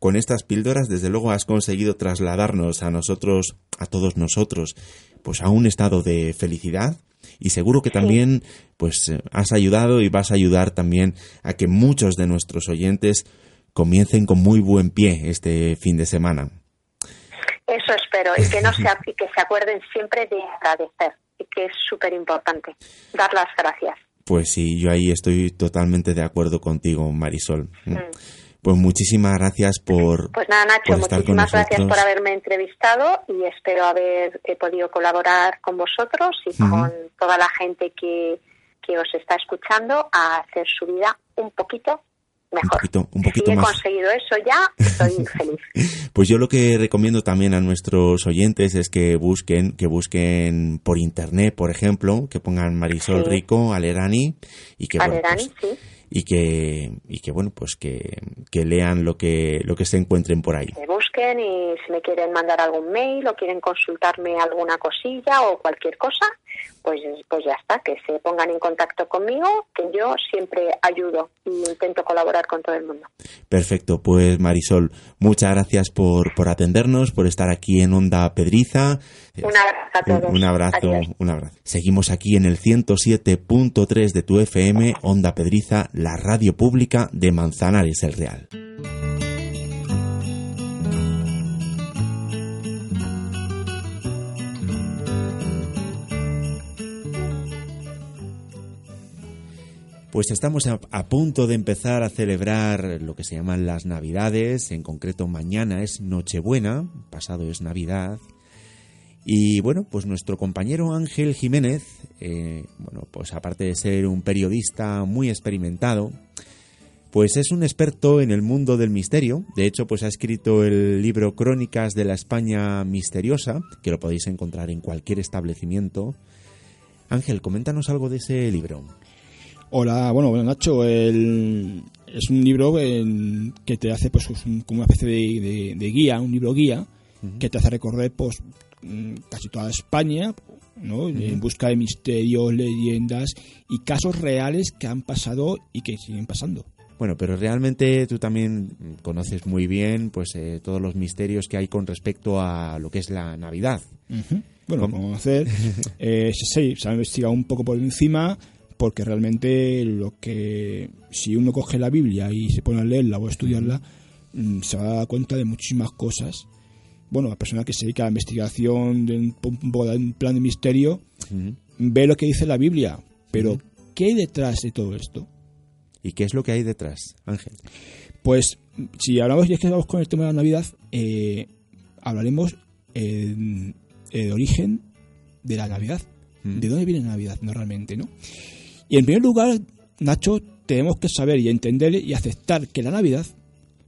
con estas píldoras, desde luego, has conseguido trasladarnos a nosotros, a todos nosotros, pues a un estado de felicidad y seguro que también pues has ayudado y vas a ayudar también a que muchos de nuestros oyentes comiencen con muy buen pie este fin de semana. Eso espero y que no se, que se acuerden siempre de agradecer y que es súper importante dar las gracias. Pues sí, yo ahí estoy totalmente de acuerdo contigo, Marisol. Mm. Pues muchísimas gracias por. Pues nada, Nacho, muchísimas gracias por haberme entrevistado y espero haber podido colaborar con vosotros y con toda la gente que, que os está escuchando a hacer su vida un poquito mejor. Un poquito, si he conseguido eso ya, estoy feliz. Pues yo lo que recomiendo también a nuestros oyentes es que busquen, que busquen por internet, por ejemplo, que pongan Marisol Rico, Alerani y que Alerani, pues, sí y que, y que bueno, pues que, que lean lo que, lo que se encuentren por ahí. Me busquen y si me quieren mandar algún mail o quieren consultarme alguna cosilla o cualquier cosa, pues, pues ya está, que se pongan en contacto conmigo, que yo siempre ayudo y intento colaborar con todo el mundo. Perfecto, pues Marisol, muchas gracias por, por atendernos, por estar aquí en Onda Pedriza. Un abrazo a todos. Un, abrazo, un abrazo. Seguimos aquí en el 107.3 de tu FM, Onda Pedriza, la radio pública de Manzanares el Real. Pues estamos a, punto de empezar a celebrar lo que se llaman las Navidades, en concreto mañana es Nochebuena, pasado es Navidad. Y bueno, pues nuestro compañero Ángel Jiménez, eh, bueno, pues aparte de ser un periodista muy experimentado, pues es un experto en el mundo del misterio. De hecho, pues ha escrito el libro Crónicas de la España Misteriosa, que lo podéis encontrar en cualquier establecimiento. Ángel, coméntanos algo de ese libro. Hola, bueno, bueno Nacho, el, es un libro que te hace pues como una especie de, guía, un libro guía, que te hace recorrer pues mm, casi toda España, ¿no? En busca de misterios, leyendas y casos reales que han pasado y que siguen pasando. Bueno, pero realmente tú también conoces muy bien pues eh, todos los misterios que hay con respecto a lo que es la Navidad. Bueno, como hacer, eh, sí, se ha investigado un poco por encima, porque realmente lo que si uno coge la Biblia y se pone a leerla o a estudiarla, mm, se va a dar cuenta de muchísimas cosas. Bueno, la persona que se dedica a la investigación de un, plan de misterio ve lo que dice la Biblia, pero ¿qué hay detrás de todo esto? ¿Y qué es lo que hay detrás, Ángel? Pues si hablamos, y es que vamos con el tema de la Navidad, eh, hablaremos del origen de la Navidad. ¿De dónde viene la Navidad normalmente, no? Y en primer lugar, Nacho, tenemos que saber y entender y aceptar que la Navidad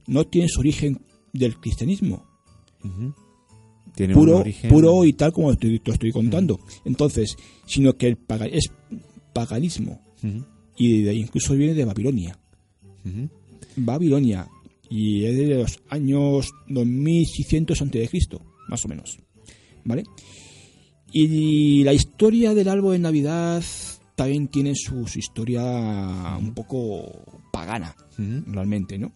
no tiene su origen del cristianismo. Tiene puro, origen... puro y tal como te estoy, estoy contando. Entonces, sino que el es paganismo. Y de, incluso viene de Babilonia. Babilonia. Y es de los años 2600 a.C., más o menos. ¿Vale? Y la historia del árbol de Navidad también tiene su, historia un poco pagana, realmente, ¿no?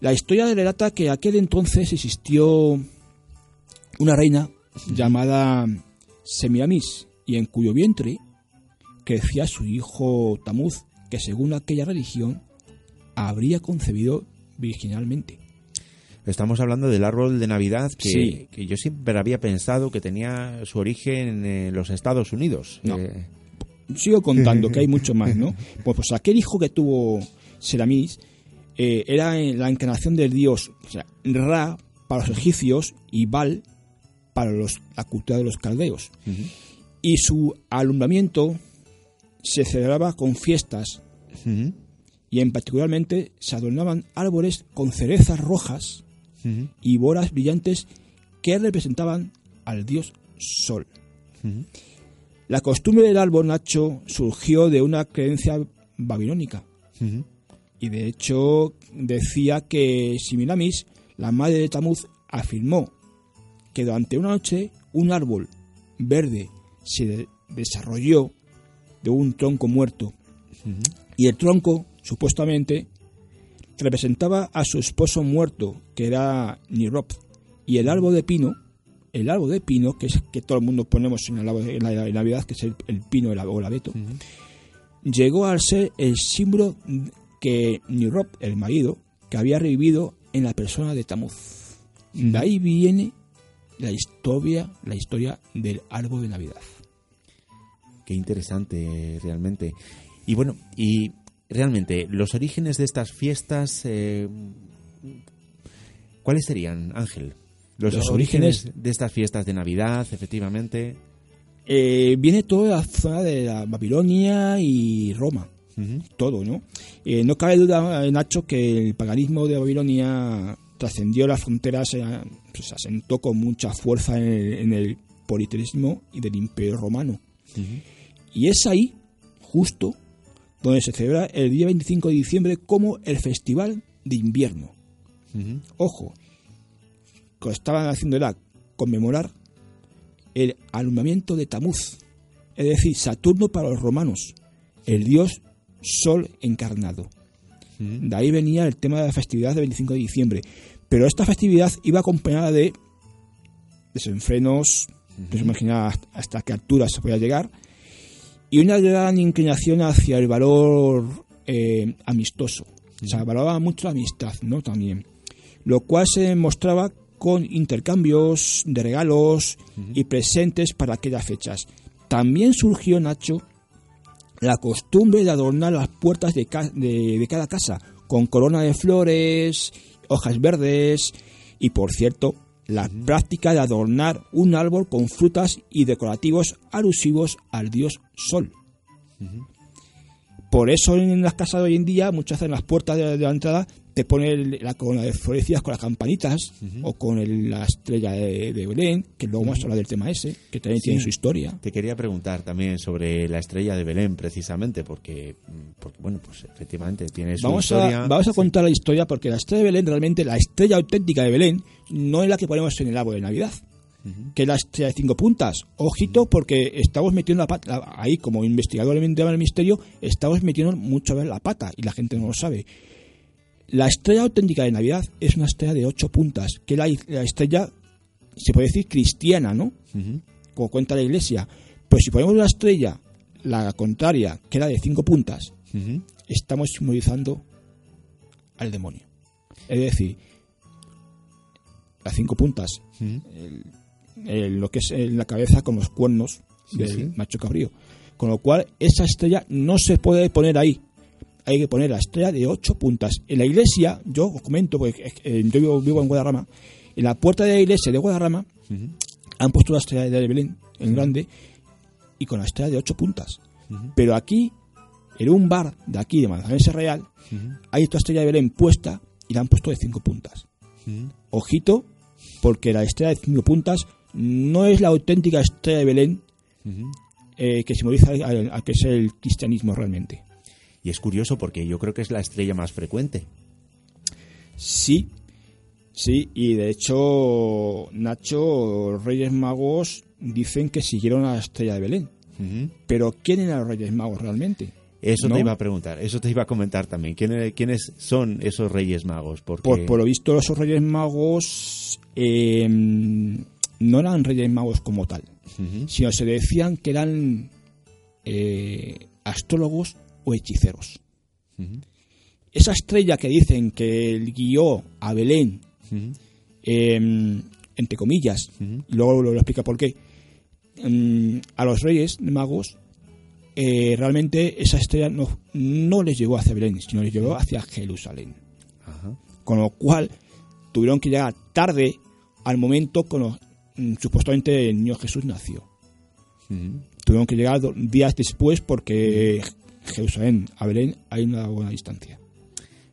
La historia relata que aquel entonces existió una reina llamada Semiramis y en cuyo vientre crecía su hijo Tamuz, que según aquella religión habría concebido virginalmente. Estamos hablando del árbol de Navidad que, que yo siempre había pensado que tenía su origen en los Estados Unidos. No. Eh, sigo contando que hay mucho más, ¿no? Pues, pues aquel hijo que tuvo Seramis eh, era la encarnación del dios o sea, Ra para los egipcios y Baal para los, la cultura de los caldeos. Y su alumbramiento se celebraba con fiestas y en particularmente se adornaban árboles con cerezas rojas y bolas brillantes que representaban al dios Sol. La costumbre del árbol Nacho surgió de una creencia babilónica. Y de hecho decía que Simiramis, la madre de Tamuz, afirmó que durante una noche un árbol verde se desarrolló de un tronco muerto. Y el tronco, supuestamente, representaba a su esposo muerto, que era Nirop. Y el árbol de pino el árbol de pino, que es que todo el mundo ponemos en la, Navidad, que es el, pino o el abeto, llegó a ser el símbolo que Nirop, el marido, que había revivido en la persona de Tamuz. De ahí viene la historia, la historia del árbol de Navidad. Qué interesante, realmente. Y bueno, y realmente, los orígenes de estas fiestas, eh, ¿cuáles serían, Ángel? Los, orígenes, de estas fiestas de Navidad, efectivamente. Eh, viene toda la zona de la Babilonia y Roma. Todo, ¿no? Eh, no cabe duda, Nacho, que el paganismo de Babilonia trascendió las fronteras, se, pues, asentó con mucha fuerza en el, politeísmo y del imperio romano. Y es ahí, justo, donde se celebra el día 25 de diciembre como el Festival de Invierno. Ojo, que estaban haciendo era conmemorar el alumbramiento de Tamuz, es decir, Saturno para los romanos, el dios Sol encarnado. De ahí venía el tema de la festividad del 25 de diciembre. Pero esta festividad iba acompañada de desenfrenos, no se imagina hasta qué altura se podía llegar, y una gran inclinación hacia el valor eh, amistoso. O sea, valoraba mucho la amistad, ¿no? También. Lo cual se mostraba con intercambios de regalos y presentes para aquellas fechas. También surgió, Nacho, la costumbre de adornar las puertas de, de, cada casa con corona de flores, hojas verdes y, por cierto, la práctica de adornar un árbol con frutas y decorativos alusivos al dios Sol. Por eso en las casas de hoy en día, muchas veces en las puertas de la entrada te pone la corona de florecidas con las campanitas o con la estrella de, Belén, que luego vamos a hablar del tema ese, que también tiene su historia. Te quería preguntar también sobre la estrella de Belén, precisamente, porque, bueno, pues efectivamente tiene su vamos historia. A, vamos a contar la historia porque la estrella de Belén, realmente la estrella auténtica de Belén, no es la que ponemos en el árbol de Navidad. que es la estrella de cinco puntas. Ojito, porque estamos metiendo la pata, ahí como investigador del misterio, estamos metiendo mucho a la pata y la gente no lo sabe. La estrella auténtica de Navidad es una estrella de ocho puntas, que es la, estrella, se puede decir, cristiana, ¿no? Como cuenta la iglesia. Pero si ponemos la estrella, la contraria, que era de cinco puntas, estamos simbolizando al demonio. Es decir, las cinco puntas, lo que es en la cabeza con los cuernos del macho cabrío. Con lo cual, esa estrella no se puede poner ahí, hay que poner la estrella de ocho puntas. En la iglesia, yo os comento, porque eh, yo vivo, en Guadarrama, en la puerta de la iglesia de Guadarrama han puesto la estrella de Belén en grande y con la estrella de ocho puntas. Pero aquí, en un bar de aquí, de Manzanares Real, hay esta estrella de Belén puesta y la han puesto de cinco puntas. Ojito, porque la estrella de cinco puntas no es la auténtica estrella de Belén eh, que simboliza a, a que es el cristianismo realmente. Y es curioso porque yo creo que es la estrella más frecuente. Sí, sí, y de hecho, Nacho, Reyes Magos dicen que siguieron a la estrella de Belén. Pero ¿quién eran los Reyes Magos realmente? Eso te iba a preguntar, eso te iba a comentar también. ¿Quiénes son esos Reyes Magos? Porque... Por, por lo visto, esos Reyes Magos em, no eran Reyes Magos como tal, sino se decían que eran eh, astrólogos o hechiceros. Esa estrella que dicen que guió a Belén, em, entre comillas, y luego lo, explica por qué, em, a los reyes magos, eh, realmente esa estrella no, no les llevó hacia Belén, sino les llevó hacia Jerusalén. Con lo cual tuvieron que llegar tarde al momento cuando mm, supuestamente el niño Jesús nació. Tuvieron que llegar días después porque Jerusalén a hay una buena distancia.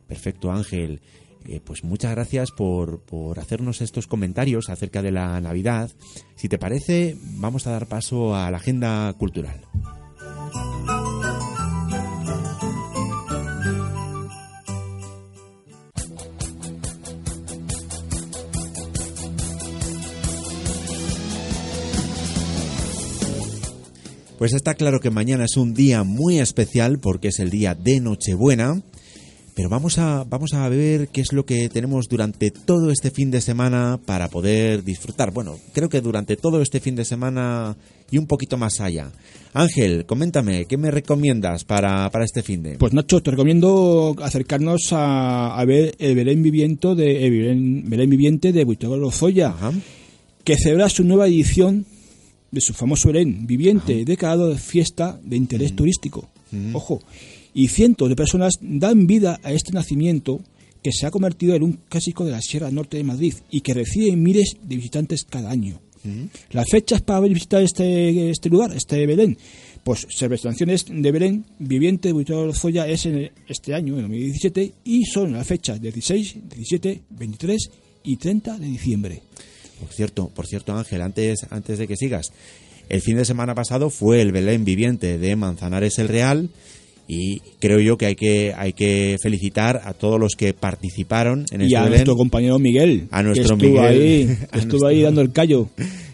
Perfecto, Ángel. Eh, pues muchas gracias por, por, hacernos estos comentarios acerca de la Navidad. Si te parece, vamos a dar paso a la agenda cultural. Pues está claro que mañana es un día muy especial porque es el día de Nochebuena. Pero vamos a, vamos a ver qué es lo que tenemos durante todo este fin de semana para poder disfrutar. Bueno, creo que durante todo este fin de semana y un poquito más allá. Ángel, coméntame, ¿qué me recomiendas para, este fin de? Pues Nacho, te recomiendo acercarnos a, ver el Belén Viviente de, Belén, Viviente de Lozoya, que celebra su nueva edición de su famoso Belén viviente, declarado de fiesta de interés mm. turístico. Mm. Ojo, y cientos de personas dan vida a este nacimiento que se ha convertido en un clásico de la Sierra Norte de Madrid y que recibe miles de visitantes cada año. Mm. Las fechas para visitar este, este lugar, este Belén, pues celebraciones de Belén viviente de de Zoya es en este año, en 2017, y son las fechas 16, 17, 23 y 30 de diciembre. Por cierto, por cierto, Ángel, antes, antes de que sigas, el fin de semana pasado fue el Belén viviente de Manzanares el Real y creo yo que hay que hay que felicitar a todos los que participaron en y este a Belén. nuestro compañero Miguel A nuestro que estuvo Miguel. ahí A estuvo nuestro- ahí dando el callo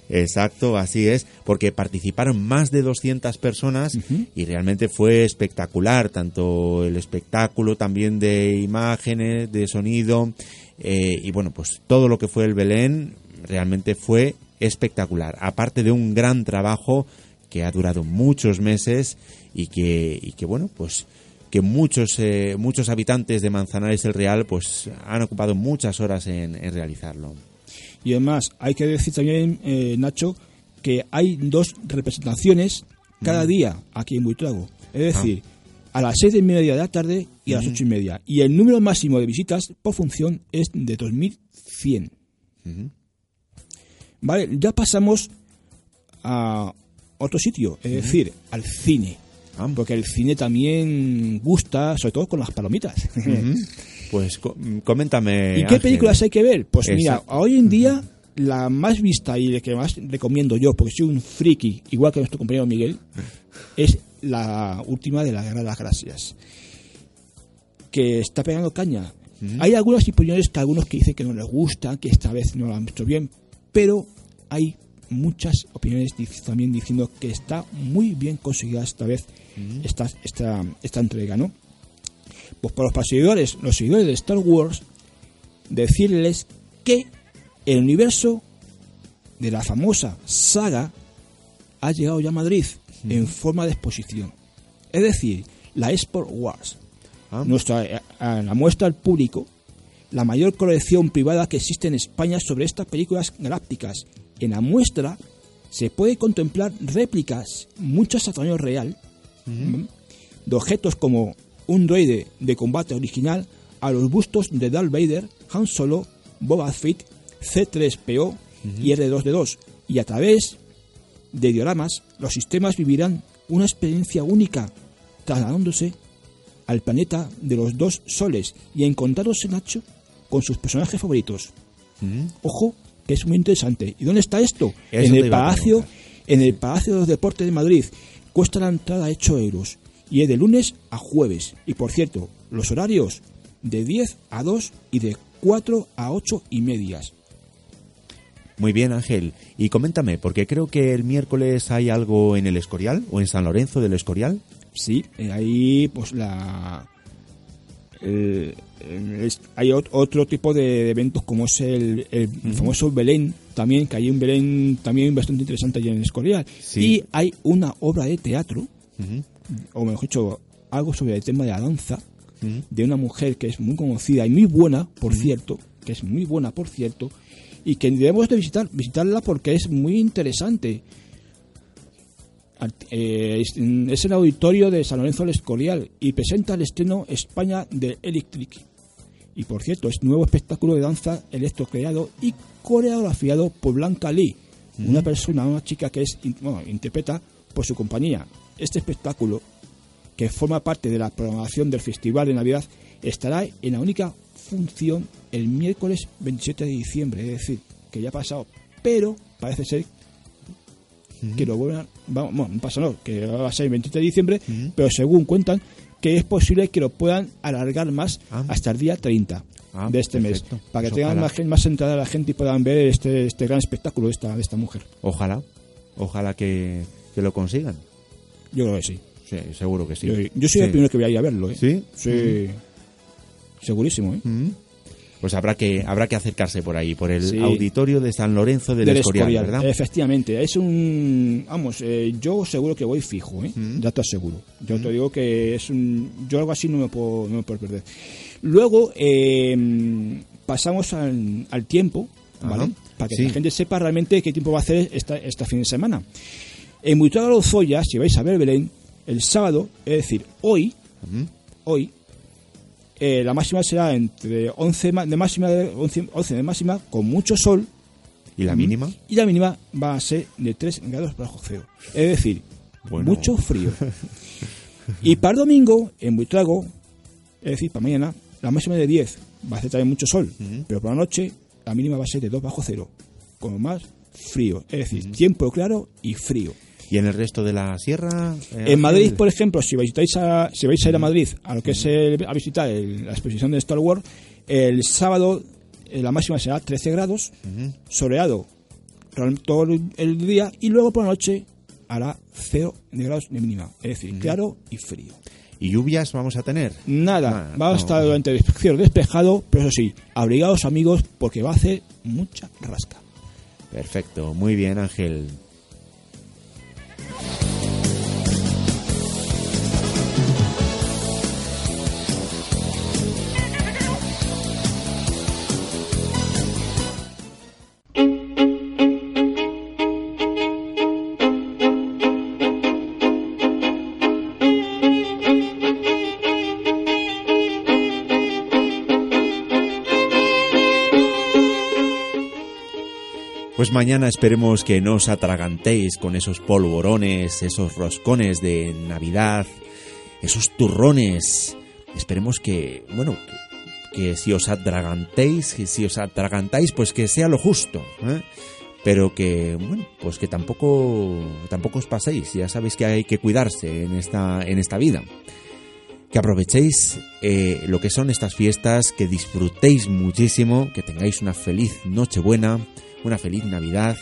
Exacto, así es, porque participaron más de 200 personas y realmente fue espectacular, tanto el espectáculo también de imágenes, de sonido eh, y bueno, pues todo lo que fue el Belén realmente fue espectacular, aparte de un gran trabajo que ha durado muchos meses y que, y que bueno, pues que muchos eh, muchos habitantes de Manzanares el Real pues han ocupado muchas horas en, en realizarlo. y además hay que decir también eh, Nacho que hay dos representaciones cada Mm. día aquí en Buitrago es Ah. decir a las seis y media de la tarde y a las ocho y media y el número máximo de visitas por función es de 2100 Vale, ya pasamos a otro sitio, es decir, al cine. Ah. Porque el cine también gusta, sobre todo con las palomitas. Pues mm, coméntame. ¿Y qué Ángel. películas hay que ver? Pues mira, hoy en día la más vista y la que más recomiendo yo, porque soy un friki, igual que nuestro compañero Miguel, es la última de la Guerra de las Gracias. Que está pegando caña. Hay algunas opiniones que algunos que dicen que no les gusta, que esta vez no lo han visto bien, pero hay muchas opiniones también diciendo que está muy bien conseguida esta vez esta, esta, esta entrega, ¿no? Pues para los seguidores, los seguidores de Star Wars, decirles que el universo de la famosa saga ha llegado ya a Madrid en forma de exposición. Es decir, la Sport Wars. Ah. Nuestra, eh, a la muestra al público la mayor colección privada que existe en España sobre estas películas galácticas. En la muestra se puede contemplar réplicas, muchas a tamaño real, de objetos como un droide de combate original a los bustos de Darth Vader, Han Solo, Boba Fett, C3PO y R2D2. Y a través de dioramas, los sistemas vivirán una experiencia única, trasladándose al planeta de los dos soles y encontrándose Nacho con sus personajes favoritos. Ojo, que es muy interesante. ¿Y dónde está esto? Eso en el Palacio, en el Palacio de los Deportes de Madrid. Cuesta la entrada 8 euros y es de lunes a jueves. Y por cierto, los horarios de 10 a 2 y de 4 a 8 y medias. Muy bien, Ángel. Y coméntame, porque creo que el miércoles hay algo en el Escorial o en San Lorenzo del Escorial. Sí, eh, ahí pues la el- el- es- hay ot- otro tipo de eventos como es el, el famoso Belén también que hay un Belén también bastante interesante allí en el Escorial. Sí. y hay una obra de teatro o mejor dicho algo sobre el tema de la danza de una mujer que es muy conocida y muy buena por cierto que es muy buena por cierto y que debemos de visitar visitarla porque es muy interesante eh, es, mm, es el auditorio de San Lorenzo del Escorial y presenta el estreno España de Electric. Y por cierto, es nuevo espectáculo de danza electrocreado y coreografiado por Blanca Lee, una persona, una chica que es bueno, interpreta por su compañía. Este espectáculo, que forma parte de la programación del Festival de Navidad, estará en la única función el miércoles 27 de diciembre, es decir, que ya ha pasado, pero parece ser que lo vuelvan, vamos, bueno, no pasa nada, que va a ser el 27 de diciembre, pero según cuentan que es posible que lo puedan alargar más Ah. hasta el día 30 Ah, de este perfecto. mes, para que Pues tengan ojalá. más, más entrada la gente y puedan ver este, este gran espectáculo de esta, de esta mujer. Ojalá, ojalá que, que lo consigan. Yo creo que sí. Sí, seguro que sí. Yo, yo soy el Sí. primero que voy a ir a verlo, ¿eh? ¿Sí? Sí. Segurísimo, ¿eh? Pues habrá que habrá que acercarse por ahí, por el Sí. auditorio de San Lorenzo del, Del Escorial, Escorial, ¿verdad? Efectivamente, es un. Vamos, eh, yo seguro que voy fijo, ¿eh? Mm. Ya te aseguro. Yo te digo que es un. Yo algo así no me puedo, no me puedo perder. Luego, eh, pasamos al, al tiempo, ¿vale? Ajá, Para que sí. la gente sepa realmente qué tiempo va a hacer esta, esta fin de semana. En Buitrago Lozoya, si vais a ver Belén, el sábado, es decir, hoy, hoy, eh, la máxima será entre 11 ma- de máxima, 11, 11 de máxima, con mucho sol, ¿Y la mínima? y la mínima va a ser de 3 grados bajo cero. Es decir, Bueno. mucho frío. y para el domingo, en Buitrago, es decir, para mañana, la máxima de 10 va a ser también mucho sol, pero por la noche la mínima va a ser de 2 bajo cero, con más frío. Es decir, tiempo claro y frío. ¿Y en el resto de la sierra? Eh, en Madrid, por ejemplo, si visitáis a, si vais a ir a Madrid a lo que es a visitar la exposición de Star Wars, el sábado eh, la máxima será 13 grados, soleado todo el día y luego por la noche hará 0 grados de mínima, es decir, claro y frío. ¿Y lluvias vamos a tener? Nada, va a estar durante el cielo despejado, pero eso sí, abrigados amigos porque va a hacer mucha rasca. Perfecto, muy bien Ángel. Mañana esperemos que no os atragantéis con esos polvorones, esos roscones de Navidad, esos turrones. Esperemos que, bueno, que, si os atragantéis, si os atragantáis, pues que sea lo justo. ¿eh? Pero que, bueno, pues que tampoco, tampoco os paséis. Ya sabéis que hay que cuidarse en esta, en esta vida que aprovechéis eh, lo que son estas fiestas, que disfrutéis muchísimo, que tengáis una feliz Nochebuena, una feliz Navidad.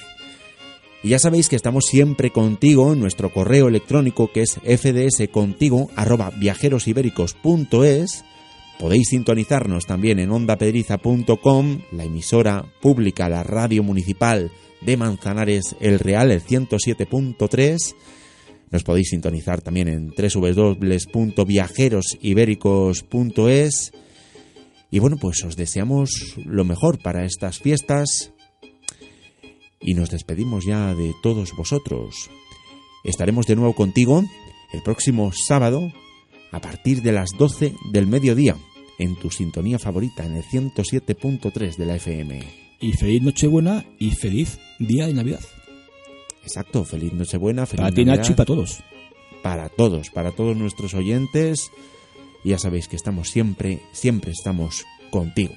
Y ya sabéis que estamos siempre contigo en nuestro correo electrónico que es fdscontigo@viajerosibéricos.es. Podéis sintonizarnos también en ondapedriza.com, la emisora pública, la radio municipal de Manzanares El Real, el 107.3. Nos podéis sintonizar también en www.viajerosibéricos.es. Y bueno, pues os deseamos lo mejor para estas fiestas, y nos despedimos ya de todos vosotros. Estaremos de nuevo contigo el próximo sábado a partir de las 12 del mediodía en tu sintonía favorita en el 107.3 de la FM. Y feliz Nochebuena y feliz día de Navidad. Exacto, feliz Nochebuena, feliz Para ti Nacho y para todos. Para todos, para todos nuestros oyentes. Ya sabéis que estamos siempre, siempre estamos contigo.